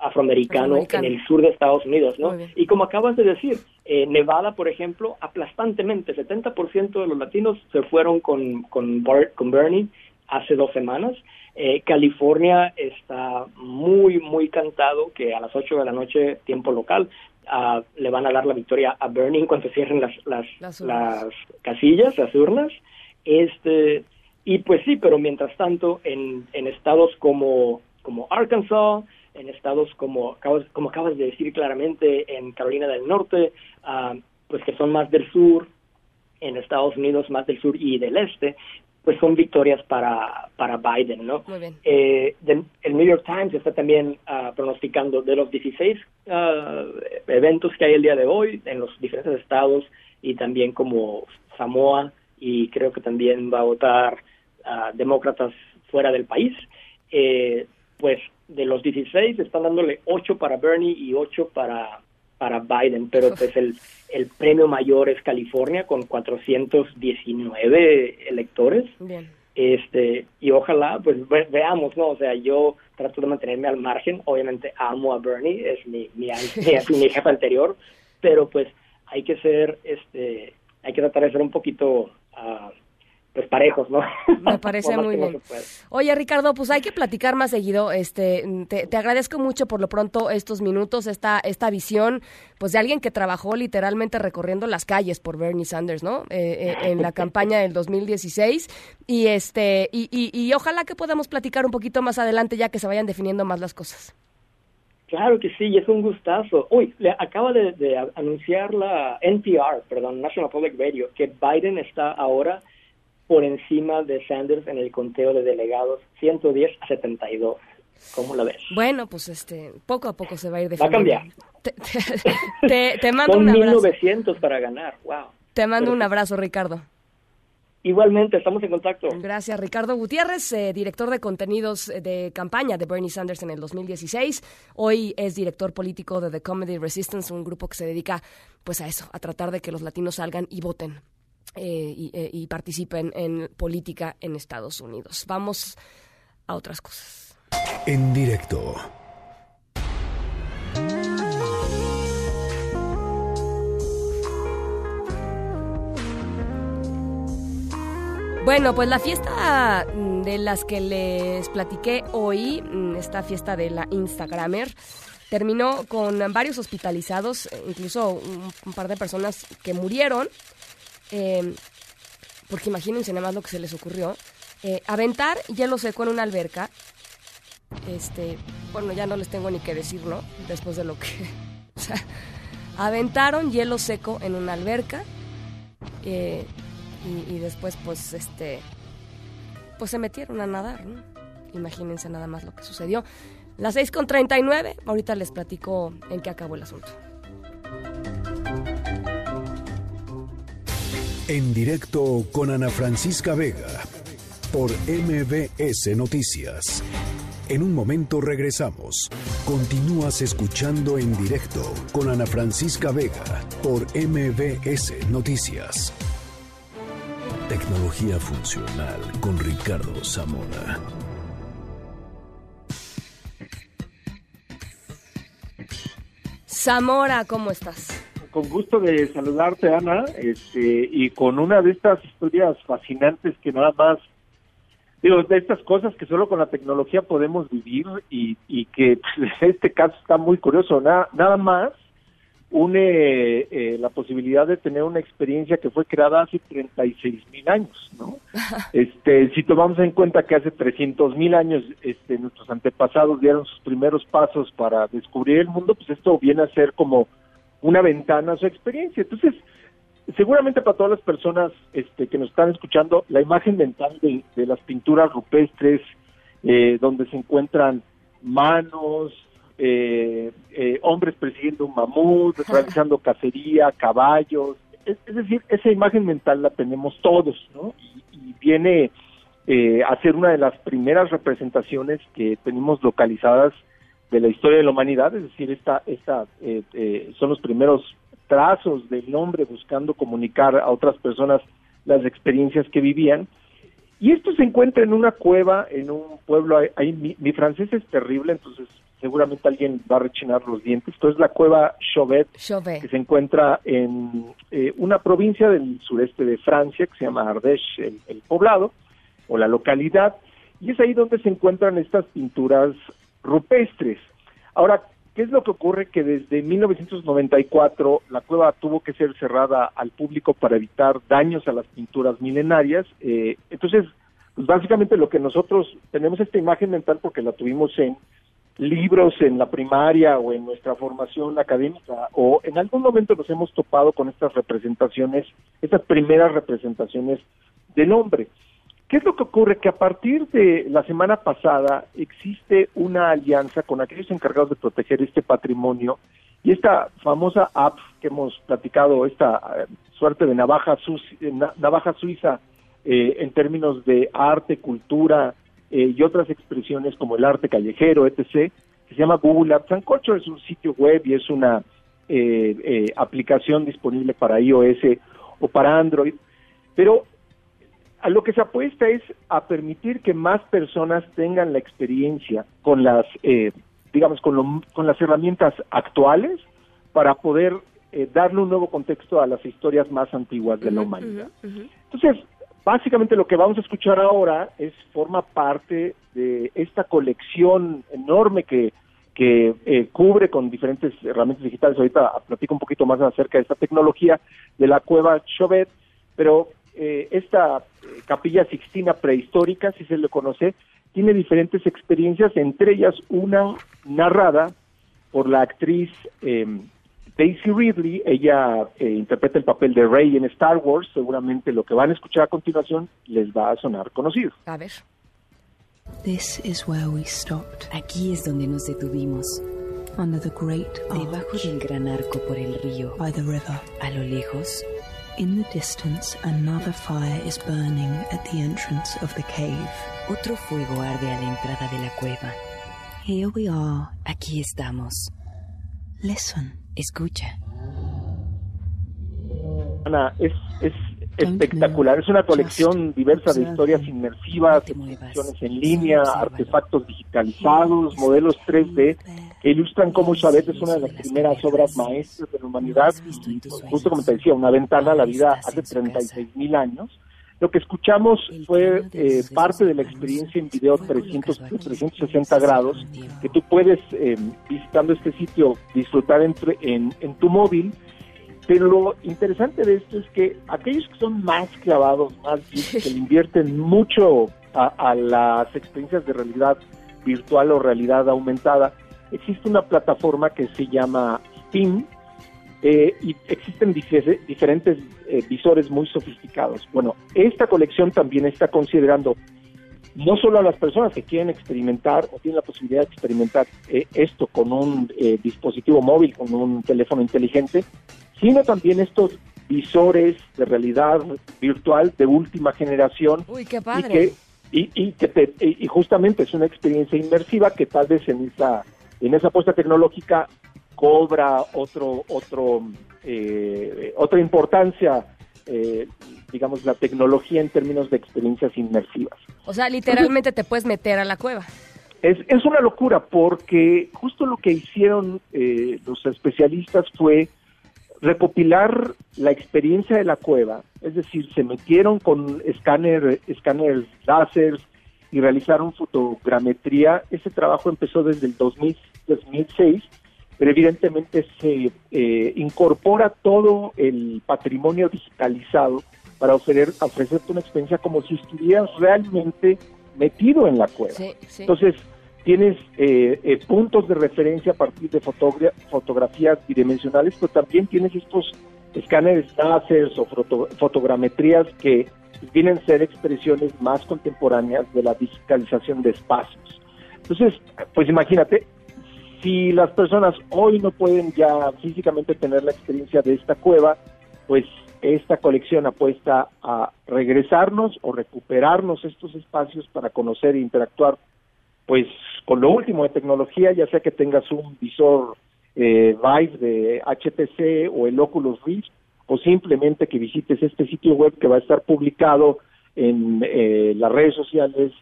Speaker 24: afroamericano, en el sur de Estados Unidos, ¿no? Y como acabas de decir, eh, Nevada, por ejemplo, aplastantemente, 70% de los latinos se fueron con, con, con Bernie hace dos semanas. Eh, California está muy, muy cantado que a las 8 de la noche, tiempo local, uh, le van a dar la victoria a Bernie en cuanto cierren las, las, las, las casillas, las urnas. Este, y pues sí, pero mientras tanto, en, en estados como como Arkansas, en estados como, como acabas de decir claramente, en Carolina del Norte, ah, pues que son más del sur, en Estados Unidos más del sur y del este, pues son victorias para, para Biden, ¿no?
Speaker 2: Muy bien.
Speaker 24: Eh, el New York Times está también uh, pronosticando de los 16 uh, eventos que hay el día de hoy en los diferentes estados y también como Samoa y creo que también va a votar demócratas fuera del país. Eh, pues de los 16 están dándole 8 para Bernie y 8 para, para Biden, pero pues el, el premio mayor es California con 419 electores. Este, y ojalá, pues veamos, ¿no? O sea, yo trato de mantenerme al margen, obviamente amo a Bernie, es mi, mi, mi, jefe anterior, pero pues hay que ser, este, hay que tratar de ser un poquito uh, pues parejos, ¿no?
Speaker 2: Me parece muy bien. Oye, Ricardo, pues hay que platicar más seguido. Este, te, agradezco mucho por lo pronto estos minutos, esta, esta visión, pues de alguien que trabajó literalmente recorriendo las calles por Bernie Sanders, ¿no? Eh, eh, en la campaña del 2016 y este, y, y, ojalá que podamos platicar un poquito más adelante ya que se vayan definiendo más las cosas.
Speaker 24: Claro que sí, es un gustazo. Uy, le acaba de, de anunciar la NPR, perdón, National Public Radio, que Biden está ahora por encima de Sanders en el conteo de delegados, 110 a 72. ¿Cómo lo ves?
Speaker 2: Bueno, pues este, poco a poco se va a ir
Speaker 24: definiendo. Va a cambiar.
Speaker 2: Te, te, mando un abrazo.
Speaker 24: 1900 para ganar, wow.
Speaker 2: Te mando un abrazo, Ricardo.
Speaker 24: Igualmente, estamos en contacto.
Speaker 2: Gracias, Ricardo Gutiérrez, eh, director de contenidos de campaña de Bernie Sanders en el 2016. Hoy es director político de The Comedy Resistance, un grupo que se dedica pues a eso, a tratar de que los latinos salgan y voten eh, eh, y, participen en política en Estados Unidos. Vamos a otras cosas.
Speaker 1: En directo.
Speaker 2: Bueno, pues la fiesta de las que les platiqué hoy, esta fiesta de la Instagramer, terminó con varios hospitalizados, incluso un par de personas que murieron eh, porque imagínense nada más lo que se les ocurrió, eh, aventar hielo seco en una alberca, este, bueno, ya no les tengo ni que decir, ¿no? Después de lo que, o sea, aventaron hielo seco en una alberca, eh, y, después pues este pues se metieron a nadar. Imagínense nada más lo que sucedió. Las 6 con 39, ahorita les platico en qué acabó el asunto.
Speaker 1: En directo con Ana Francisca Vega por MBS Noticias. En un momento regresamos. Continúas escuchando en directo con Ana Francisca Vega por MBS Noticias. Tecnología funcional con Ricardo Zamora.
Speaker 2: Zamora, ¿cómo estás?
Speaker 13: Con gusto de saludarte, Ana, este, y con una de estas historias fascinantes que nada más, digo, de estas cosas que solo con la tecnología podemos vivir y, y que pues, este caso está muy curioso. Nada, nada más une eh, la posibilidad de tener una experiencia que fue creada hace 36 mil años, ¿no? Este, si tomamos en cuenta que hace 300 mil años este, nuestros antepasados dieron sus primeros pasos para descubrir el mundo, pues esto viene a ser como una ventana a su experiencia. Entonces, seguramente para todas las personas este, que nos están escuchando, la imagen mental de, las pinturas rupestres, eh, donde se encuentran manos, eh, eh, hombres persiguiendo un mamut, realizando cacería, caballos. Es, decir, esa imagen mental la tenemos todos, ¿no? Y, viene eh, a ser una de las primeras representaciones que tenemos localizadas de la historia de la humanidad, es decir, esta, esta eh, eh, son los primeros trazos del hombre buscando comunicar a otras personas las experiencias que vivían. Y esto se encuentra en una cueva, en un pueblo, ahí, mi, francés es terrible, entonces seguramente alguien va a rechinar los dientes, pero es la cueva Chauvet, que se encuentra en eh, una provincia del sureste de Francia, que se llama Ardèche, el, poblado, o la localidad, y es ahí donde se encuentran estas pinturas rupestres. Ahora, ¿qué es lo que ocurre? Que desde 1994 la cueva tuvo que ser cerrada al público para evitar daños a las pinturas milenarias. Eh, entonces, pues básicamente lo que nosotros tenemos esta imagen mental porque la tuvimos en libros en la primaria o en nuestra formación académica o en algún momento nos hemos topado con estas representaciones, estas primeras representaciones del hombre. ¿Qué es lo que ocurre? Que a partir de la semana pasada existe una alianza con aquellos encargados de proteger este patrimonio y esta famosa app que hemos platicado, esta eh, suerte de navaja, navaja suiza eh, en términos de arte, cultura, eh, y otras expresiones como el arte callejero, etc., que se llama Google Apps and Culture, es un sitio web y es una eh, eh, aplicación disponible para iOS o para Android, pero a lo que se apuesta es a permitir que más personas tengan la experiencia con las, digamos, con, con las herramientas actuales para poder darle un nuevo contexto a las historias más antiguas de la humanidad. Entonces, Básicamente lo que vamos a escuchar ahora es forma parte de esta colección enorme que, que eh, cubre con diferentes herramientas digitales. Ahorita platico un poquito más acerca de esta tecnología de la cueva Chauvet, pero eh, esta eh, capilla sixtina prehistórica, si se le conoce, tiene diferentes experiencias, entre ellas una narrada por la actriz Daisy Ridley, ella eh, interpreta el papel de Rey en Star Wars, seguramente lo que van a escuchar a continuación les va a sonar conocido.
Speaker 2: A ver.
Speaker 25: This is where we stopped.
Speaker 26: Aquí es donde nos detuvimos.
Speaker 25: Under the great
Speaker 26: Debajo del gran arco por el río.
Speaker 25: By the river.
Speaker 26: A lo lejos.
Speaker 25: In the distance, another fire is burning at the entrance of the cave.
Speaker 26: Otro fuego arde a la entrada de la cueva.
Speaker 25: Here we are.
Speaker 26: Aquí estamos.
Speaker 25: Listen.
Speaker 26: Escucha.
Speaker 13: Ana, es, es espectacular. Es una colección diversa de historias inmersivas, exposiciones en línea, artefactos digitalizados, modelos 3D que ilustran cómo Chávez es una de las primeras obras maestras de la humanidad. justo como te decía, una ventana a la vida hace 36 mil años. Lo que escuchamos fue eh, parte de la experiencia en video 300, 360 grados que tú puedes, eh, visitando este sitio, disfrutar entre, en, en tu móvil. Pero lo interesante de esto es que aquellos que son más clavados, más que le invierten mucho a, a las experiencias de realidad virtual o realidad aumentada, existe una plataforma que se llama Steam, eh, y existen dife- diferentes eh, visores muy sofisticados. Bueno, esta colección también está considerando no solo a las personas que quieren experimentar o tienen la posibilidad de experimentar eh, esto con un eh, dispositivo móvil, con un teléfono inteligente, sino también estos visores de realidad virtual de última generación
Speaker 2: Uy, qué
Speaker 13: y
Speaker 2: padre.
Speaker 13: que y, y que te- y, y justamente es una experiencia inmersiva que tal vez en esa en esa apuesta tecnológica cobra otro otro eh, otra importancia eh, digamos la tecnología en términos de experiencias inmersivas
Speaker 2: O sea, literalmente te puedes meter a la cueva.
Speaker 13: es, es una locura porque justo lo que hicieron eh, los especialistas fue recopilar la experiencia de la cueva, es decir, se metieron con escáner, escáneres láser y realizaron fotogrametría. Ese trabajo empezó desde el 2000, 2006, pero evidentemente se eh, incorpora todo el patrimonio digitalizado para ofrecer, ofrecerte una experiencia como si estuvieras realmente metido en la cueva.
Speaker 2: Sí, sí.
Speaker 13: Entonces, tienes eh, eh, puntos de referencia a partir de fotogra- fotografías bidimensionales, pero también tienes estos escáneres láser o foto- fotogrametrías que vienen a ser expresiones más contemporáneas de la digitalización de espacios. Entonces, pues imagínate, si las personas hoy no pueden ya físicamente tener la experiencia de esta cueva, pues esta colección apuesta a regresarnos o recuperarnos estos espacios para conocer e interactuar pues con lo último de tecnología, ya sea que tengas un visor eh, Vive de HTC o el Oculus Rift, o simplemente que visites este sitio web que va a estar publicado en eh, las redes sociales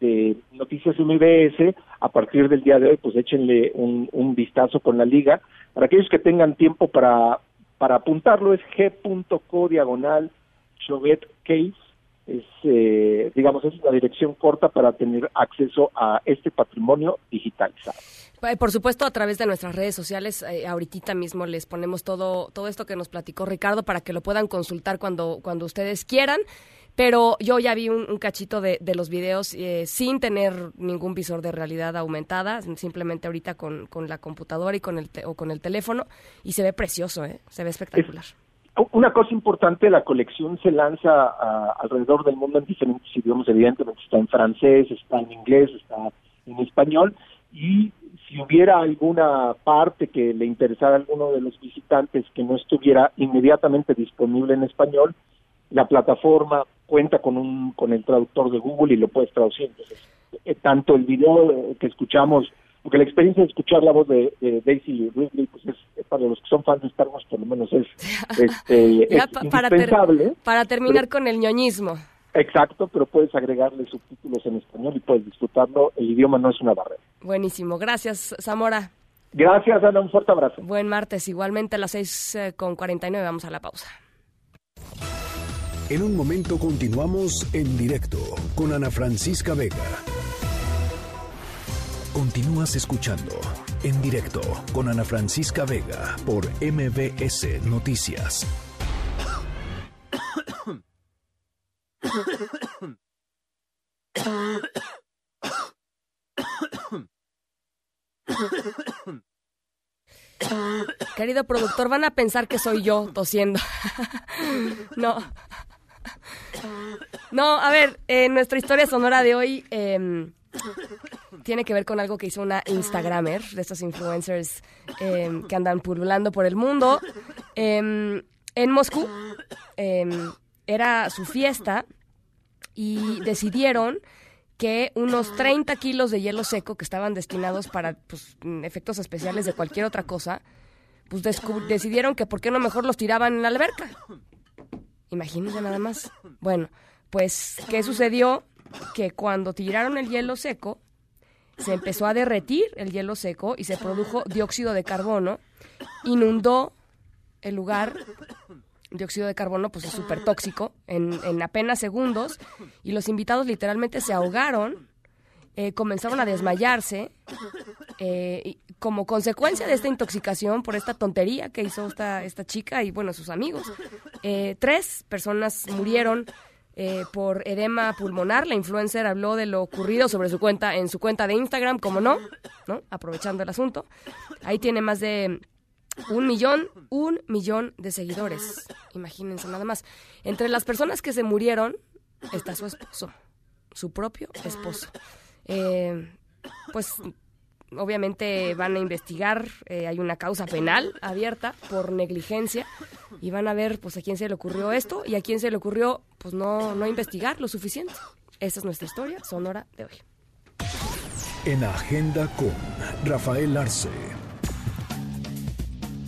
Speaker 13: de Noticias MBS. A partir del día de hoy, pues échenle un, un vistazo con la liga. Para aquellos que tengan tiempo para, para apuntarlo, es g.co diagonal Chauvet Case es, eh, digamos, es una dirección corta para tener acceso a este patrimonio digitalizado.
Speaker 2: Eh, Por supuesto, a través de nuestras redes sociales, eh, ahorita mismo les ponemos todo, todo esto que nos platicó Ricardo para que lo puedan consultar cuando, cuando ustedes quieran. Pero yo ya vi un, un cachito de, de los videos eh, sin tener ningún visor de realidad aumentada, simplemente ahorita con, con la computadora y con el te- o con el teléfono, y se ve precioso, ¿eh? se ve espectacular.
Speaker 13: Una cosa importante, la colección se lanza a- alrededor del mundo en diferentes idiomas, evidentemente está en francés, está en inglés, está en español, y si hubiera alguna parte que le interesara a alguno de los visitantes que no estuviera inmediatamente disponible en español, la plataforma cuenta con un con el traductor de Google y lo puedes traducir. Entonces, eh, tanto el video eh, que escuchamos, porque la experiencia de escuchar la voz de, de Daisy Ridley, pues es, para los que son fans de Star Wars, por lo menos es, este,
Speaker 2: Ya
Speaker 13: es
Speaker 2: pa- para, ter-
Speaker 13: indispensable.
Speaker 2: para terminar con el ñoñismo.
Speaker 13: Exacto, pero puedes agregarle subtítulos en español y puedes disfrutarlo. El idioma no es una barrera.
Speaker 2: Buenísimo. Gracias, Zamora.
Speaker 13: Gracias, Ana. Un fuerte abrazo.
Speaker 2: Buen martes. Igualmente a las 6 eh, con 49 vamos a la pausa.
Speaker 1: En un momento continuamos en directo con Ana Francisca Vega. Continúas escuchando en directo con Ana Francisca Vega por MBS Noticias.
Speaker 2: Querido productor, van a pensar que soy yo tosiendo. no. No, a ver, eh, nuestra historia sonora de hoy eh, tiene que ver con algo que hizo una Instagramer, de estos influencers eh, que andan pululando por el mundo. Eh, en Moscú eh, era su fiesta y decidieron que unos 30 kilos de hielo seco que estaban destinados para pues, efectos especiales de cualquier otra cosa, pues decidieron que por qué no mejor los tiraban en la alberca. Imagínense nada más. Bueno, pues, ¿qué sucedió? Que cuando tiraron el hielo seco, se empezó a derretir el hielo seco y se produjo dióxido de carbono, inundó el lugar dióxido de carbono pues es súper tóxico en, en apenas segundos y los invitados literalmente se ahogaron, eh, comenzaron a desmayarse eh, y como consecuencia de esta intoxicación por esta tontería que hizo esta, esta chica y bueno, sus amigos. Eh, tres personas murieron eh, por edema pulmonar. La influencer habló de lo ocurrido sobre su cuenta, en su cuenta de Instagram, como no, ¿no? Aprovechando el asunto. Ahí tiene más de un millón, un millón de seguidores. Imagínense nada más. Entre las personas que se murieron está su esposo, su propio esposo. Eh, pues obviamente van a investigar, eh, hay una causa penal abierta por negligencia y van a ver pues a quién se le ocurrió esto y a quién se le ocurrió pues no, no investigar lo suficiente. Esa es nuestra historia sonora de hoy.
Speaker 1: En Agenda con Rafael Arce.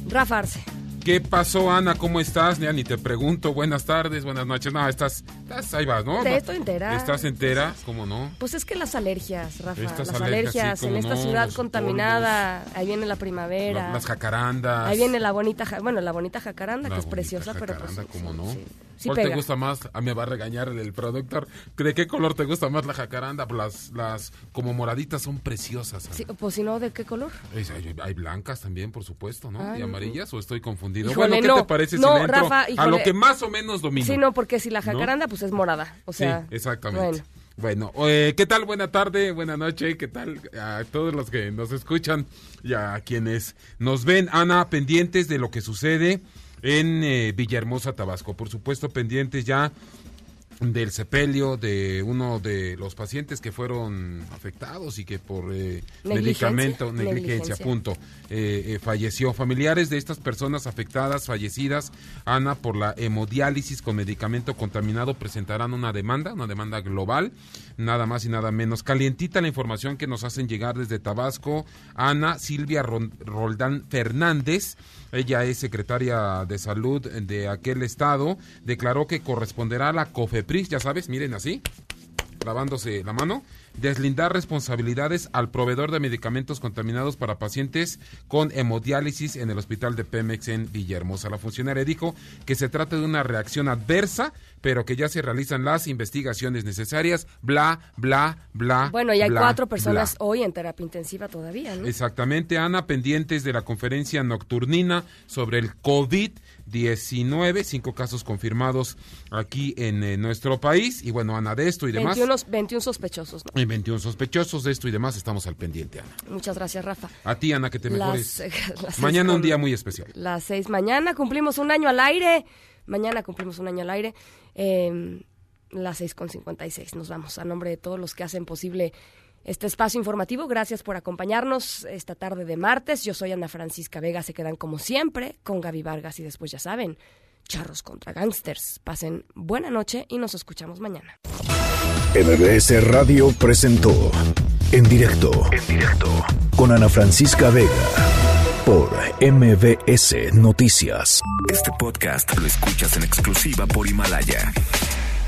Speaker 2: Rafa Arce.
Speaker 27: ¿Qué pasó, Ana? ¿Cómo estás? Ya ni te pregunto. Buenas tardes, buenas noches. No, estás, estás ahí vas, ¿no?
Speaker 2: De esto entera.
Speaker 27: ¿Estás entera? ¿Cómo no?
Speaker 2: Pues es que las alergias, Rafa,
Speaker 27: Estas
Speaker 2: las
Speaker 27: alergias,
Speaker 2: alergias,
Speaker 27: sí,
Speaker 2: en esta
Speaker 27: no,
Speaker 2: ciudad contaminada, ahí viene la primavera.
Speaker 27: Las jacarandas.
Speaker 2: Ahí viene la bonita, bueno, la bonita jacaranda,
Speaker 27: La
Speaker 2: que es
Speaker 27: bonita
Speaker 2: preciosa, pero pues
Speaker 27: jacaranda, ¿cómo no?
Speaker 2: sí
Speaker 27: ¿Cuál te gusta más? A mí me va a regañar el, el productor. ¿De qué color te gusta más la jacaranda? Pues Las, las como moraditas son preciosas.
Speaker 2: Sí, pues si no, ¿de qué color?
Speaker 27: Es- Hay, hay blancas también, por supuesto, ¿no?
Speaker 2: Ay,
Speaker 27: ¿Y amarillas o estoy confundido?
Speaker 2: Híjole,
Speaker 27: bueno, ¿qué
Speaker 2: no.
Speaker 27: te parece
Speaker 2: No,
Speaker 27: si le entro
Speaker 2: Rafa,
Speaker 27: a lo que más o menos domino?
Speaker 2: Sí, no, porque si la jacaranda, pues es morada. O sea,
Speaker 27: sí, exactamente.
Speaker 2: bueno.
Speaker 27: Bueno, eh, ¿qué tal? Buena tarde, buena noche, ¿qué tal a todos los que nos escuchan y a quienes nos ven, Ana, pendientes de lo que sucede en eh, Villahermosa, Tabasco. Por supuesto, pendientes ya del sepelio de uno de los pacientes que fueron afectados y que por eh,
Speaker 2: Negligencia.
Speaker 27: medicamento, negligencia,
Speaker 2: Negligencia.
Speaker 27: punto, eh, eh, falleció. Familiares de estas personas afectadas, fallecidas, Ana, por la hemodiálisis con medicamento contaminado, presentarán una demanda, una demanda global, nada más y nada menos. Calientita la información que nos hacen llegar desde Tabasco, Ana Silvia Roldán Fernández, ella es secretaria de salud de aquel estado, declaró que corresponderá a la COFEPRIS, ya sabes, miren así, lavándose la mano, deslindar responsabilidades al proveedor de medicamentos contaminados para pacientes con hemodiálisis en el hospital de Pemex en Villahermosa. La funcionaria dijo que se trata de una reacción adversa, pero que ya se realizan las investigaciones necesarias, bla, bla, bla.
Speaker 2: Bueno, y hay
Speaker 27: bla,
Speaker 2: cuatro
Speaker 27: bla.
Speaker 2: personas hoy en terapia intensiva todavía, ¿no?
Speaker 27: Exactamente, Ana, pendientes de la conferencia nocturnina sobre el COVID-19, cinco casos confirmados aquí en eh, nuestro país. Y bueno, Ana, de esto y demás.
Speaker 2: 21, 21 sospechosos, ¿no?
Speaker 27: Y 21 sospechosos de esto y demás, estamos al pendiente, Ana.
Speaker 2: Muchas gracias, Rafa.
Speaker 27: A ti, Ana, que te mejores.
Speaker 2: las
Speaker 27: Mañana un día muy especial.
Speaker 2: Las seis. Mañana cumplimos un año al aire. Mañana cumplimos un año al aire. Eh, las seis con cincuenta y seis. Nos vamos. A nombre de todos los que hacen posible este espacio informativo, gracias por acompañarnos esta tarde de martes. Yo soy Ana Francisca Vega. Se quedan como siempre con Gaby Vargas y después ya saben, charros contra gangsters. Pasen buena noche y nos escuchamos mañana.
Speaker 1: MBS Radio presentó En directo. En directo. Con Ana Francisca Vega. Por MBS Noticias.
Speaker 28: Este podcast lo escuchas en exclusiva por Himalaya.